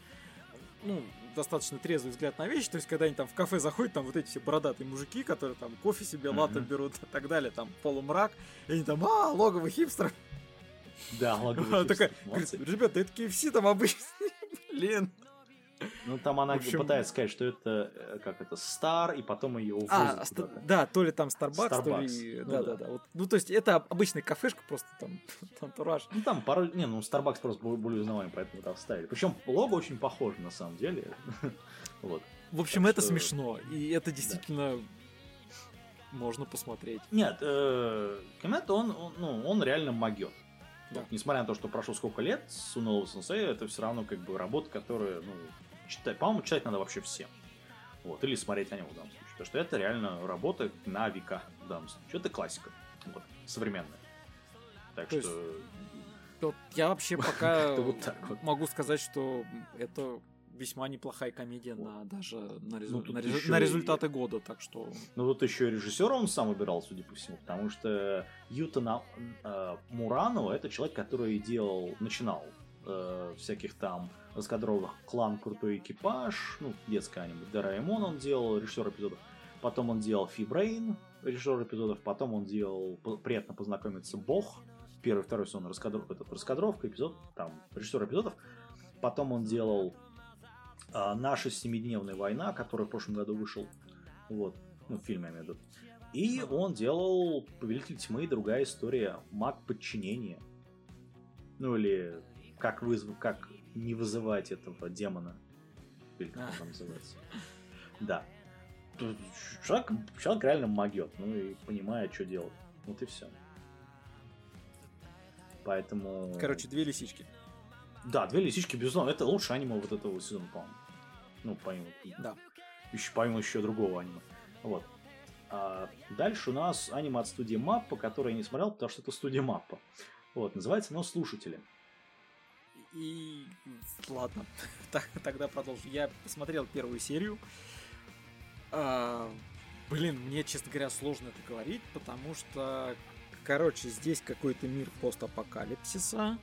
ну, достаточно трезвый взгляд на вещи, то есть когда они там в кафе заходят, там вот эти все бородатые мужики, которые там кофе себе Мгм. берут и так далее, там полумрак, и они там, а, логовый хипстер. Да, лаговый Она такая, говорит, ребята, это KFC там обычно. Блин. Ну, там она общем- пытается сказать, что это, э, как это, Стар, и потом ее увозят А, куда-то. да, то ли там Starbucks, то Starbucks, ли... ну Да, да. да, да. Вот, ну, то есть это обычная кафешка, просто там антураж. Ну, там пару... Не, ну, Starbucks просто более узнаваемый, поэтому там вставили. Причем лого очень похоже, на самом деле. Вот. В общем, Так это что- смешно, и это действительно можно посмотреть. Нет, э, он, он, ну, он реально могет. Да. Вот, несмотря на то, что прошло сколько лет с Унылого Сенсея, это все равно как бы работа, которая, ну, читать, по-моему, читать надо вообще всем. Вот, или смотреть аниме в данном случае. Потому что это реально работа на века в данном случае. Это классика. Вот, современная. Так То что... есть Вот я вообще пока вот так вот. могу сказать, что это весьма неплохая комедия на даже на, резу- Ну, тут на еще на и- результаты года, так что Ну вот еще и режиссера он сам выбирал, судя по всему, потому что Юта На- э, Муранова это человек, который делал, начинал э, всяких там раскадровых клан Крутой экипаж, ну, детское аниме, Дораэмон он делал, режиссер эпизодов. Потом он делал Фибрейн, режиссер эпизодов. Потом он делал «П- Приятно познакомиться Бог. Первый, второй сезон раскадров, этот, раскадровка, эпизод, там, режиссер эпизодов. Потом он делал Наша семидневная война, который в прошлом году вышел. Вот. Ну, фильм я имею в виду. И он делал Повелитель тьмы, другая история, маг подчинения. Ну или как вызов, как не вызывать этого демона. Или как он там называется. Да. Человек, человек реально могет, ну и понимает, что делать. Вот и все. Поэтому... короче две лисички. Да, две лисички, безусловно, это лучшее аниме вот этого сезона, по-моему. Ну, помимо, Да. еще, помимо еще другого аниме. Вот. А дальше у нас аниме от студии Маппа, который я не смотрел, потому что это студия Маппа. Вот, называется оно «Слушатели». И ладно, Так, тогда продолжу. Я посмотрел первую серию. А, Блин, мне, честно говоря, сложно это говорить, потому что, короче, здесь какой-то мир постапокалипсиса.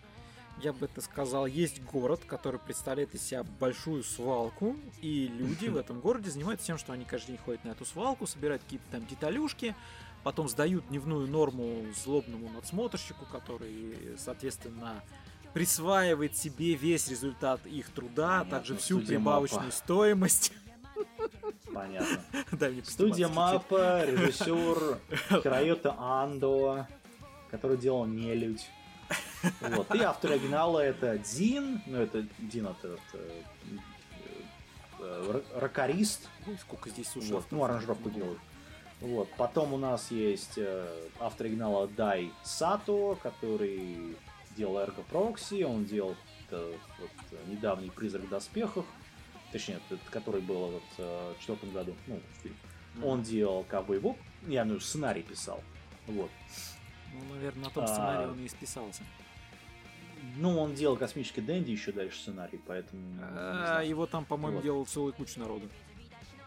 Я бы это сказал, есть город, который представляет из себя большую свалку, и люди в этом городе занимаются тем, что они каждый день ходят на эту свалку, собирают какие-то там деталюшки, потом сдают дневную норму злобному надсмотрщику, который, соответственно, присваивает себе весь результат их труда, а Понятно, также всю прибавочную Мапа. стоимость. Понятно. Дай мне Студия. Мапа, режиссер Хироюта Андо, который делал Нелюдь. Вот. И автор оригинала это Дин, ну это Дин это, это, э, рокарист, Ой, сколько здесь уже вот, ну аранжировку делают. Вот. Потом у нас есть э, автор оригинала Дай Сато, который делал Эрго Прокси, он делал э, вот, недавний Призрак в доспехах, точнее, это, который был вот, э, в четвертом году, ну, фильм. Он делал Ковбой Боб, я ну, сценарий писал. Вот. Ну, наверное, на том А. сценарии он и списался. Ну, он делал Космический Дэнди еще дальше сценарий, поэтому... А, знаю. Его там, по-моему, Вот. делал целую кучу народу.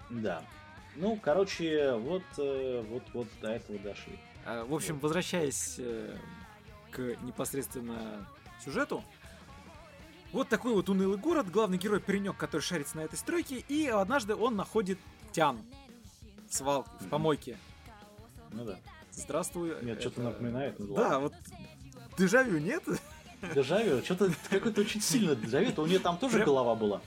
Да. Ну, короче, вот, э, вот, вот до этого дошли. А, В общем, Вот. возвращаясь э, к непосредственно сюжету, вот такой вот унылый город, главный герой паренек, который шарится на этой стройке, и однажды он находит Тян в свалке, в помойке. Ну да. Здравствуй. Нет, что-то напоминает. ну Да, вот дежавю нет? Дежавю, что-то какой-то очень сильно дежавю. У нее там тоже Прям- голова была.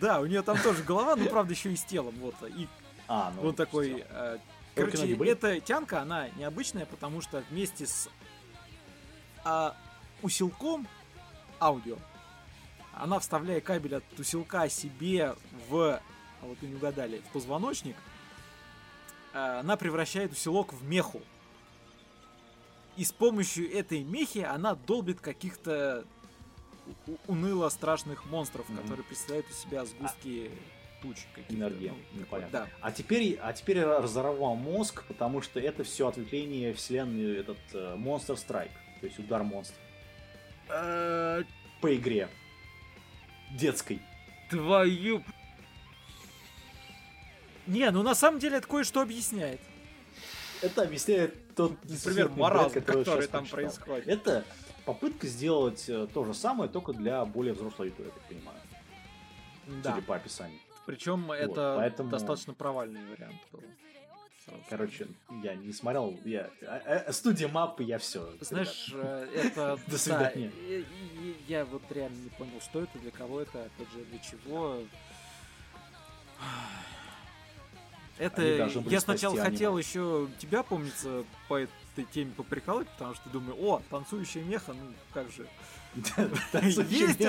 Да, у нее там тоже голова, но правда еще и с телом. Вот. И А, ну. он такой... э, Короче, эта тянка, она необычная, потому что вместе с а, усилком аудио она, вставляя кабель от усилка себе в, а вот вы не угадали, в позвоночник, а, она превращает усилок в меху. И с помощью этой мехи она долбит каких-то у- уныло страшных монстров, Мгм. которые представляют из себя сгустки туч каких-то. Энергия, ну, ну, такое, понятно. Да. А теперь, а теперь я разорвал мозг, потому что это все ответвление вселенной этот э, Monster Strike, то есть удар монстра Э, по игре детской. Твою... Не, ну на самом деле это кое-что объясняет. Это объясняет тот Например, несусветный бред, маразм, который который там прочитал. происходит. Это попытка сделать э, то же самое, только для более взрослой аудитории, я так понимаю, Да. судя по описанию. Причем это поэтому- достаточно провальный вариант был. Короче, я не смотрел, я а- а- студия мапы, я все. Знаешь, э, это... До да, свидания. Я вот реально не понял, что это, для кого это, опять же, для чего. Это я сначала хотел еще тебя, помнится, по этой теме поприкалывать, потому что думаю, о, танцующая меха, ну как же. Есть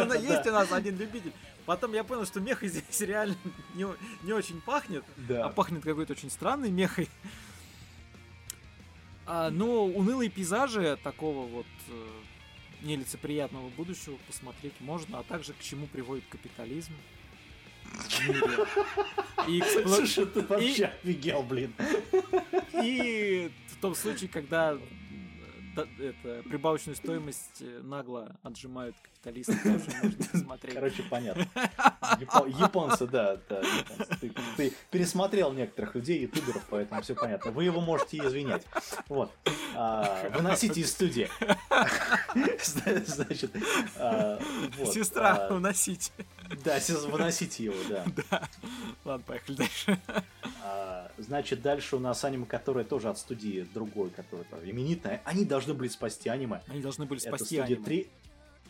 у, нас, один любитель. Потом я понял, что меха здесь реально не, не очень пахнет, а пахнет какой-то очень странной мехой. А, но унылые пейзажи такого вот э, нелицеприятного будущего посмотреть можно, а также к чему приводит капитализм. В мире. И, экспло- Слушай, ты вообще офигел, блин. и в том случае, когда да, это, прибавочную стоимость э, нагло отжимают капиталисты, можно посмотреть. Короче, понятно. Япо- Японцы, да, да, японцы. Ты, ты пересмотрел некоторых людей, ютуберов, поэтому все понятно. Вы его можете извинять. Вот. А, выносите из студии. Зна- Значит, а, вот, Сестра, а, уносите. Да, выносите его, да. Да. Ладно, поехали дальше. А, Значит, дальше у нас аниме, которое тоже от студии другой, которая правда, именитная. Они должны были спасти аниме. Они должны были Это спасти студия аниме. 3.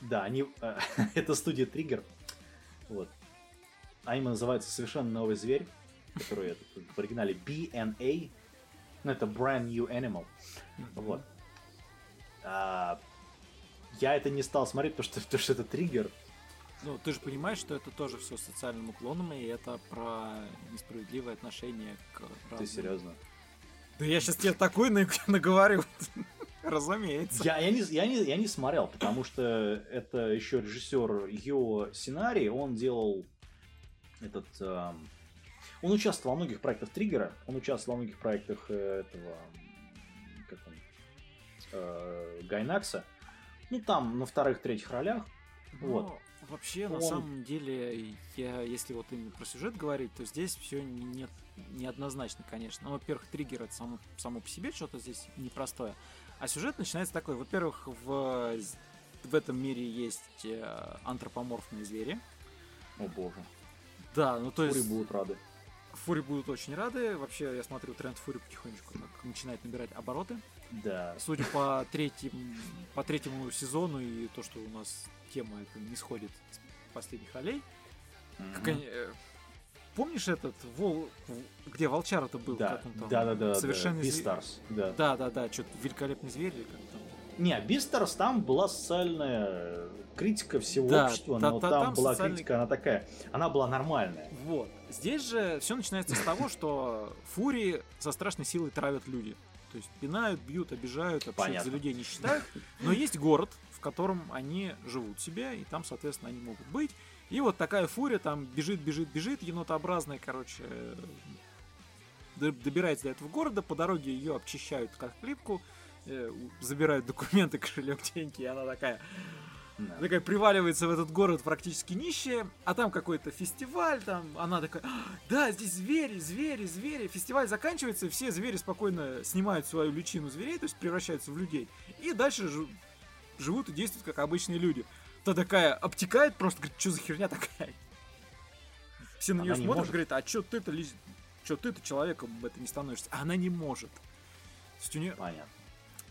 Да, они... э, это студия Триггер. Вот. Аниме называется «Совершенно новый зверь», который это, в оригинале BNA. Ну, это Brand New Animal. Вот. А, я это не стал смотреть, потому что, потому что это триггер. Ну, ты же понимаешь, что это тоже все социальным уклоном, и это про несправедливое отношение к Ты разным- серьезно? Да я сейчас тебе такой на- наговорю. Разумеется. Я, я, не, я, не, я не смотрел, потому что это еще режиссер Йо Сценарий, он делал этот... эм, он участвовал во многих проектах Триггера, он участвовал во многих проектах э, этого... Как он? э, Гайнакса. Ну, там на вторых-третьих ролях. Ну, Вот. Вообще, на Он- самом деле, я, если вот именно про сюжет говорить, то здесь все не, неоднозначно, конечно. Ну, во-первых, триггер это само, само по себе что-то здесь непростое. А сюжет начинается такой. Во-первых, в, в этом мире есть э, антропоморфные звери. О боже. Да, ну то Фури есть будут рады. Фури будут очень рады. Вообще, я смотрю, тренд Фури потихонечку так начинает набирать обороты. Да. Судя по, третьим, по третьему сезону и то, что у нас тема это не сходит с последних ролей. Как Мгм. они, э, Помнишь этот вол, где волчара-то был? Да, как он там? да, да, да. Совершенно да. зв- да. Да, да, да, что-то великолепный зверь или как там. Не, Бистерс там была социальная критика всего Да, общества, та- но та- там, там была социальный- критика, она такая, она была нормальная. Вот. Здесь же все начинается с того, что фурии со страшной силой травят люди. То есть пинают, бьют, обижают, вообще за людей не считают. Но есть город, в котором они живут себе, и там, соответственно, они могут быть. И вот такая фурия там бежит, бежит, бежит, енотообразная, короче, добирается до этого города, по дороге ее обчищают как плитку, э, забирают документы, кошелек, деньги, и она такая, Да. такая приваливается в этот город практически нищая, а там какой-то фестиваль, там она такая, «А, да, здесь звери, звери, звери. Фестиваль заканчивается, все звери спокойно снимают свою личину зверей, то есть превращаются в людей, и дальше жи- живут и действуют как обычные люди. Та такая обтекает просто, говорит, что за херня такая? Все на Она нее не смотрят, может. говорит, а что ты-то, чё ты-то человеком это не становишься? А она не может. То есть у нее Понятно.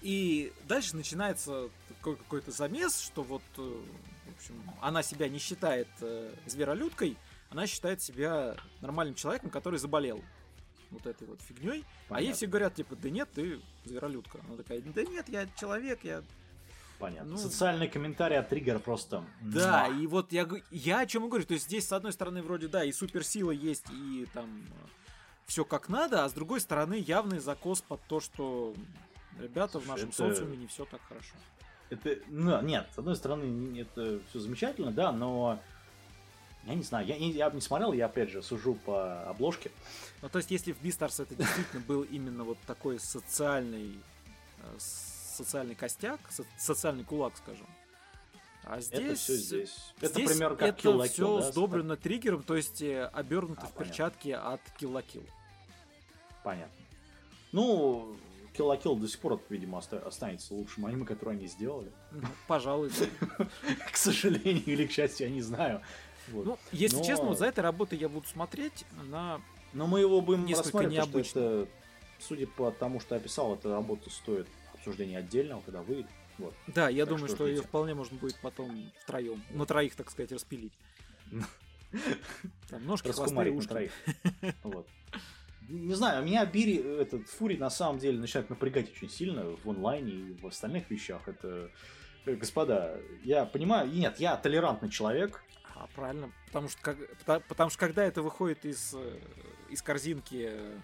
И дальше начинается такой какой-то замес, что вот, э, в общем, она себя не считает э, зверолюдкой, она считает себя нормальным человеком, который заболел вот этой вот фигней. А ей все говорят, типа, да нет, ты зверолюдка. Она такая, да нет, я человек, я... Понятно. Ну- Социальный комментарий от Триггер просто... Да, муа. и вот я, я о чем и говорю. То есть здесь, с одной стороны, вроде, да, и суперсила есть, и там все как надо, а с другой стороны, явный закос под то, что ребята в нашем это- социуме не все так хорошо. Это, ну, нет, с одной стороны, это все замечательно, да, но я не знаю, я, не- я не смотрел, я опять же сужу по обложке. Ну, то есть, если в Beastars это действительно был именно вот такой социальный, э, социальный костяк, со- социальный кулак, скажем. А здесь... это все здесь. Это, здесь пример, как это Kill все да, сдобрено триггером, то есть э, обернуто А, в понятно. перчатки от la Kill. Понятно. Ну, Kill la Kill до сих пор, видимо, оста- останется лучшим аниме, которое они сделали. Ну, пожалуй. К сожалению или к счастью, я не знаю. Вот. Ну, если Но- честно, вот за этой работой я буду смотреть. Она Но мы его будем Несколько необычно. что это, судя по тому, что я описал, эта работа стоит обсуждения отдельного, когда выйдет. Вот. Да, я Так думаю, что что ее вполне можно будет потом втроем, на троих, так сказать, распилить. Там ножки, хвосты, на ушки. Вот. Не знаю, меня Бири, этот Фури на самом деле начинает напрягать очень сильно в онлайне и в остальных вещах. Это, э, господа, я понимаю, нет, я толерантный человек, А, правильно. Потому что, как, пота- потому что когда это выходит из, э, из корзинки э,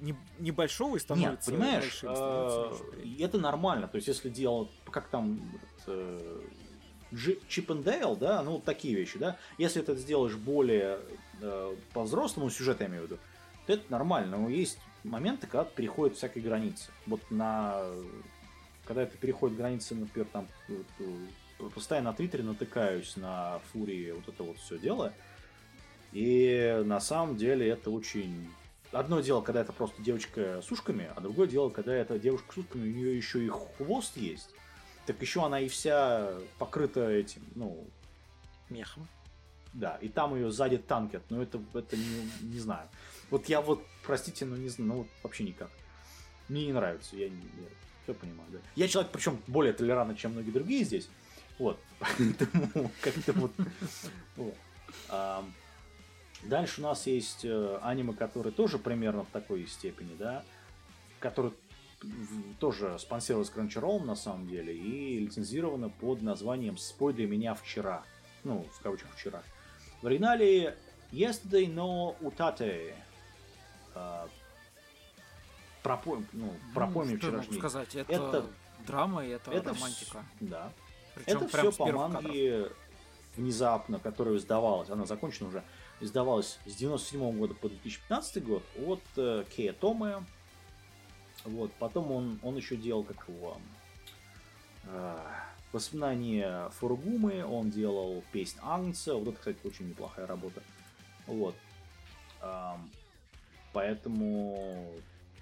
не- небольшого и Нет, становится понимаешь, большим, становится э, это нормально. То есть, если делать, как там, э, Чип Дейл, да, ну, вот такие вещи, да. Если это сделаешь более э, по-взрослому, сюжет я имею в виду, это нормально. Но есть моменты, когда переходят всякие границы. Вот на... Когда это переходит границы, например, там, вот, э, постоянно на Твиттере натыкаюсь на фурии вот это вот все дело. И на самом деле это очень... Одно дело, когда это просто девочка с ушками, а другое дело, когда эта девушка с ушками, у нее еще и хвост есть. Так еще она и вся покрыта этим, ну, Мехом. да, и там ее сзади танкет, но это, это не, не знаю. Вот я вот, простите, но не знаю, ну вот вообще никак. Мне не нравится, я, не, все понимаю, да. Я человек, причем более толерантный, чем многие другие здесь. Вот, поэтому как-то вот. Дальше у нас есть э, аниме, которые тоже примерно в такой степени, да, который в- тоже спонсировалось Crunchyroll на самом деле и лицензировано под названием «Спой для меня вчера». Ну, в кавычках «вчера». В оригинале Yesterday no Utate. А, пропоем, ну, пропоем Ну, я могу вчерашний. сказать, это, Это- драма и это, Это романтика. вс- Да. Причем Это все по первых кадров. манге внезапно, которая издавалась, она закончена уже, издавалась с 97 года по 2015 год от э, Кея Томе. Вот, потом он, он еще делал как его... э, Воспоминания Фургумы, он делал песнь Агнца. Вот это, кстати, очень неплохая работа. Вот. Ам, поэтому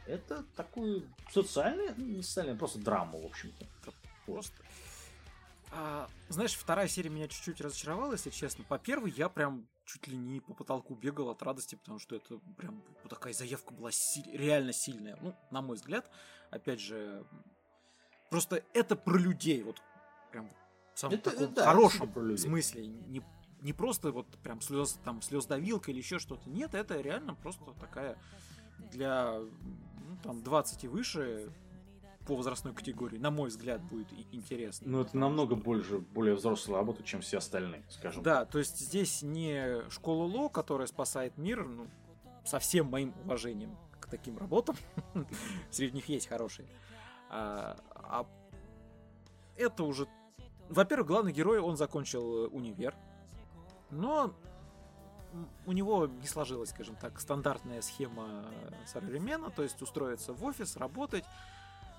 это такую социальную, ну, не социальную, просто драму, в общем-то. Просто. А, знаешь, вторая серия меня чуть-чуть разочаровала, если честно. По первой я прям чуть ли не по потолку бегал от радости, потому что это прям такая заявка была си- реально сильная. Ну, на мой взгляд, опять же, просто это про людей, вот прям в самом Это- таком да, хорошем про людей. смысле. Не, не просто вот прям слез, там, слездавилка или еще что-то. Нет, это реально просто такая для ну, там 20 и выше по возрастной категории, на мой взгляд, будет интересно. Ну, это намного больше, более взрослая работа, чем все остальные, скажем. Да, то есть здесь не школа Ло, которая спасает мир, ну, со всем моим уважением к таким работам, среди них есть хорошие, а, а это уже... Во-первых, главный герой, он закончил э, универ, но у него не сложилась, скажем так, стандартная схема salaryman, то есть устроиться в офис, работать,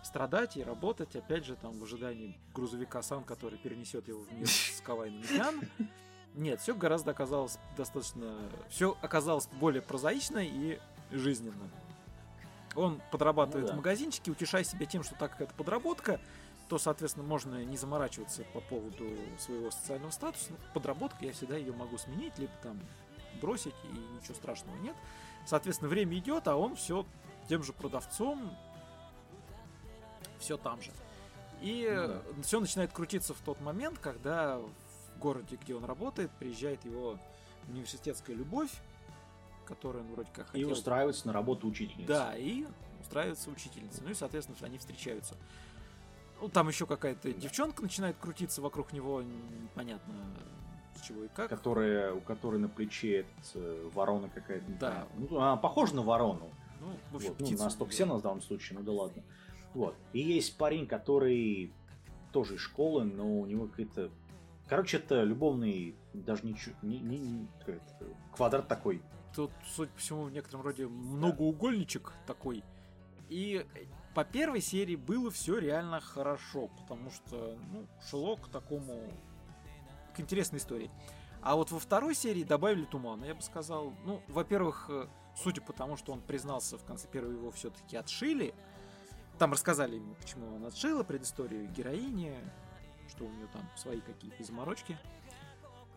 страдать и работать, опять же, там, в ожидании грузовика Сан, который перенесет его в мир с Кавайным Митян. Нет, все гораздо оказалось достаточно... Все оказалось более прозаично и жизненно. Он подрабатывает Ну да. в магазинчике, утешая себя тем, что так как это подработка, то, соответственно, можно не заморачиваться по поводу своего социального статуса. Ну, Подработка, я всегда ее могу сменить, либо там бросить, и ничего страшного нет. Соответственно, время идет, а он все тем же продавцом, все там же. И Ну все начинает крутиться в тот момент, когда в городе, где он работает, приезжает его университетская любовь, которую он вроде как И хотел устраивается на работу учительницы. да, и устраивается учительница. Ну и, соответственно, они встречаются. Ну, там еще какая-то девчонка начинает крутиться вокруг него, непонятно с чего и как. Которая, у которой на плече этот, э, ворона какая-то. Да. Ну, она похожа на ворону. Ну, в общем, Вот, ну, птица. на стоксена в данном случае, ну да ладно. Вот. И есть парень, который тоже из школы, но у него какие-то... Короче, это любовный, даже не, не, не- не- квадрат такой. Тут, судя по всему, в некотором роде многоугольничек такой. И по первой серии было все реально хорошо, потому что, ну, шло к такому... к интересной истории. А вот во второй серии добавили тумана, я бы сказал. Ну, во-первых, э, судя по тому, что он признался в конце первой, его все-таки отшили. Там рассказали ему, почему он отшила, предысторию героини, что у нее там свои какие-то заморочки.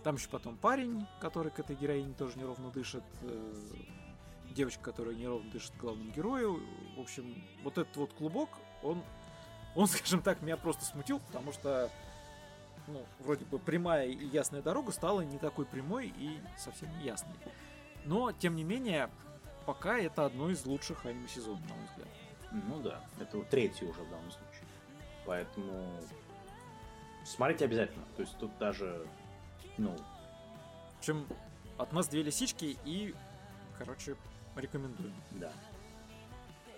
Там еще потом парень, который к этой героине тоже неровно дышит. э, Девочка, которая неровно дышит главному герою. В общем, вот этот вот клубок, он, он, скажем так, меня просто смутил, потому что, ну, вроде бы прямая и ясная дорога стала не такой прямой и совсем не ясной. Но, тем не менее, пока это одно из лучших аниме-сезонов, на мой взгляд. Ну да, это вот третий уже в данном случае. Поэтому смотрите обязательно. То есть тут даже, ну, В общем, от нас две лисички и, короче, рекомендуем. да.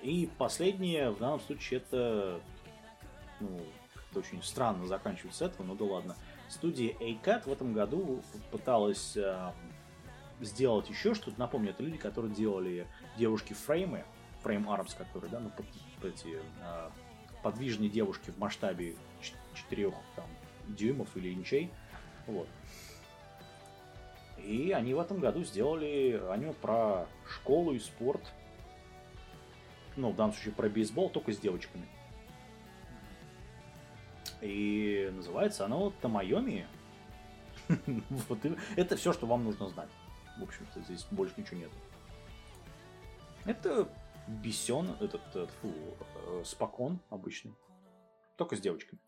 И последнее в данном случае это, ну, как-то очень странно заканчивать с этого, но да ладно. Студия ACAT в этом году пыталась э, сделать еще что-то. Напомню, это люди, которые делали девушки фреймы, фрейм армс, которые, да, ну, под- эти э, подвижные девушки в масштабе 4 там, дюймов или инчей. Вот. И они в этом году сделали аниме про школу и спорт. Ну, в данном случае про бейсбол, только с девочками. И называется оно Тамайоми. Вот это все, что вам нужно знать. В общем-то, здесь больше ничего нет. Это Бесен, этот, э, фу, э, спокон обычный. Только с девочками.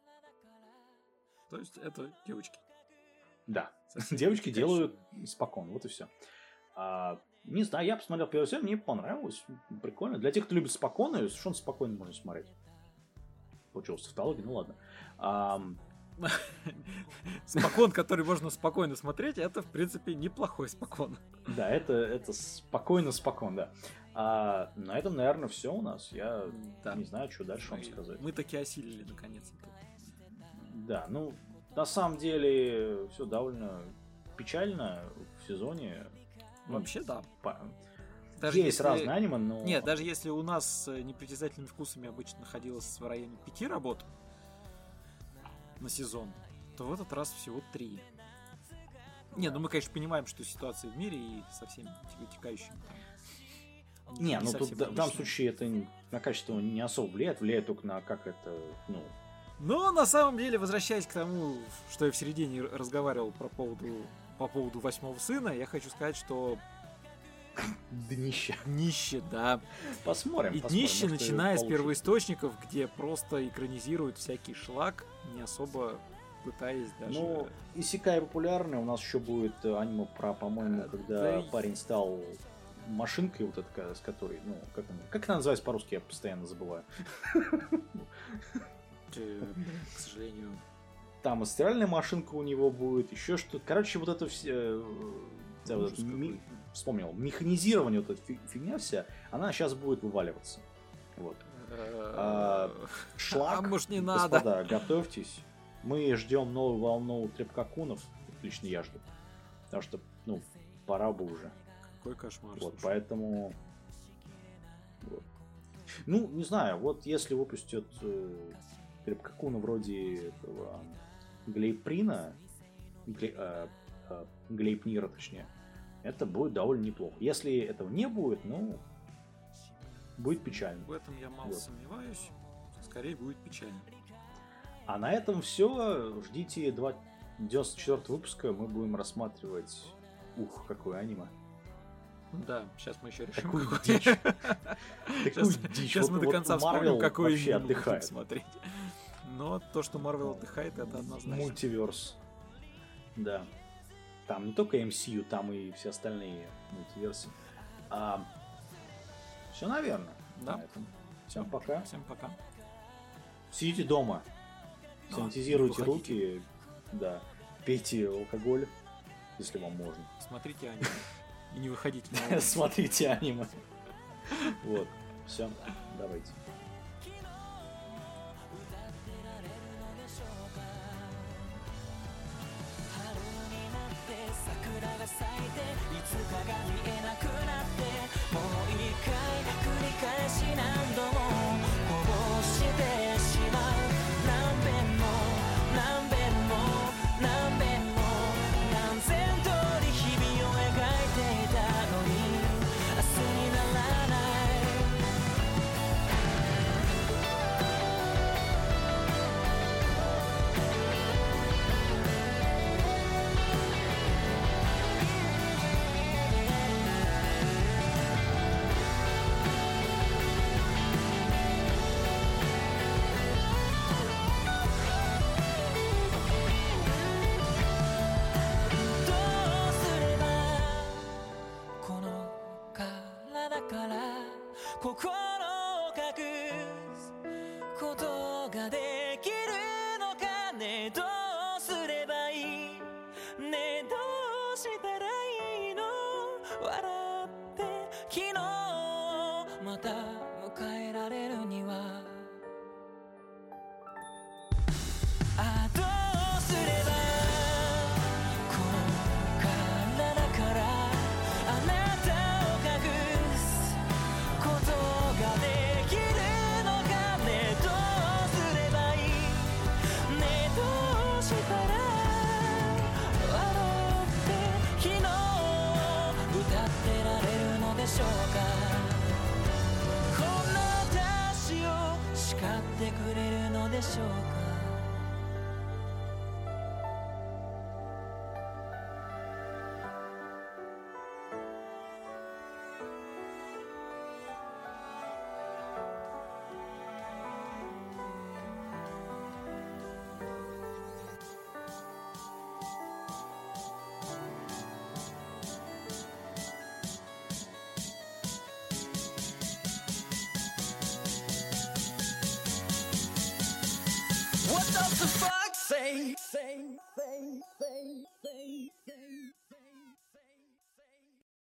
То есть это девочки. Да. Совсем Девочки делают спокон, вот и все. Не знаю, я посмотрел первую серию, мне понравилось. Прикольно. Для тех, кто любит спокойно, совершенно спокойно можно смотреть. Получилось тавтология, ну ладно. Ам, Спокон, который можно спокойно смотреть, это, в принципе, неплохой спокон. да, это, это спокойно, спокойно, да. А, на этом, наверное, все у нас. Я Да. не знаю, что дальше вам Мы- сказать. Мы таки осилили, наконец-то. Да, ну, на самом деле, все довольно печально в сезоне. Ну, Вообще, да. по- Даже Есть если- разные аниме, но... Нет, даже если у нас с э, непритязательными вкусами обычно находилось в районе пяти работ, на сезон, то в этот раз всего три. Не, ну мы, конечно, понимаем, что ситуация в мире и со всеми текающими там. Не, ну тут в данном случае это на качество не особо влияет, влияет только на как это, ну, Но на самом деле, возвращаясь к тому, что я в середине разговаривал про поводу, по поводу восьмого сына, я хочу сказать, что днище. днище, да. Посмотрим. И посмотрим, днище, может, начиная с первоисточников, где просто экранизируют всякий шлак, не особо пытаясь даже... Ну, Исекай популярный, у нас еще будет э, аниме про, по-моему, А, когда да парень стал машинкой, вот эта, с которой, ну, как она, как она называется по-русски, я постоянно забываю. э, к сожалению... Там и стиральная машинка у него будет, еще что-то. Короче, вот это все... э, да, вот Ужас это ми- вспомнил, механизирование, вот эта фи- фигня вся, она сейчас будет вываливаться. Вот. А, Шлак, А может, не надо? господа, готовьтесь. Мы ждем новую волну трепкакунов, лично я жду. Потому что, ну, пора бы уже. Какой кошмар. Вот, слушай. поэтому... вот. Ну, не знаю, вот если выпустят э, трепкакуна вроде этого Глейприна, Гле- э, э, Глейпнира, точнее, это будет довольно неплохо. Если этого не будет, ну, будет печально. В этом я мало Вот. сомневаюсь. Скорее будет печально. А на этом все. Ждите два- 94 выпуска. Мы будем рассматривать... Ух, какое аниме. Да, сейчас мы еще решим. Такую какое. дичь. Такую Сейчас, дичь. сейчас мы до конца вспомним, какой вообще отдыхает. смотреть. Но то, что Марвел отдыхает, это однозначно. Мультиверс. Да. Там не только MCU, там и все остальные мультиверсы. все, наверное. Да. На этом. Всем пока. Всем пока. Сидите дома. Да, Санитизируйте не выходите. руки. Да. Пейте алкоголь, если вам можно. Смотрите аниме. И не выходите на. Смотрите аниме. Вот. Все. Давайте. が咲いていつかが見えなく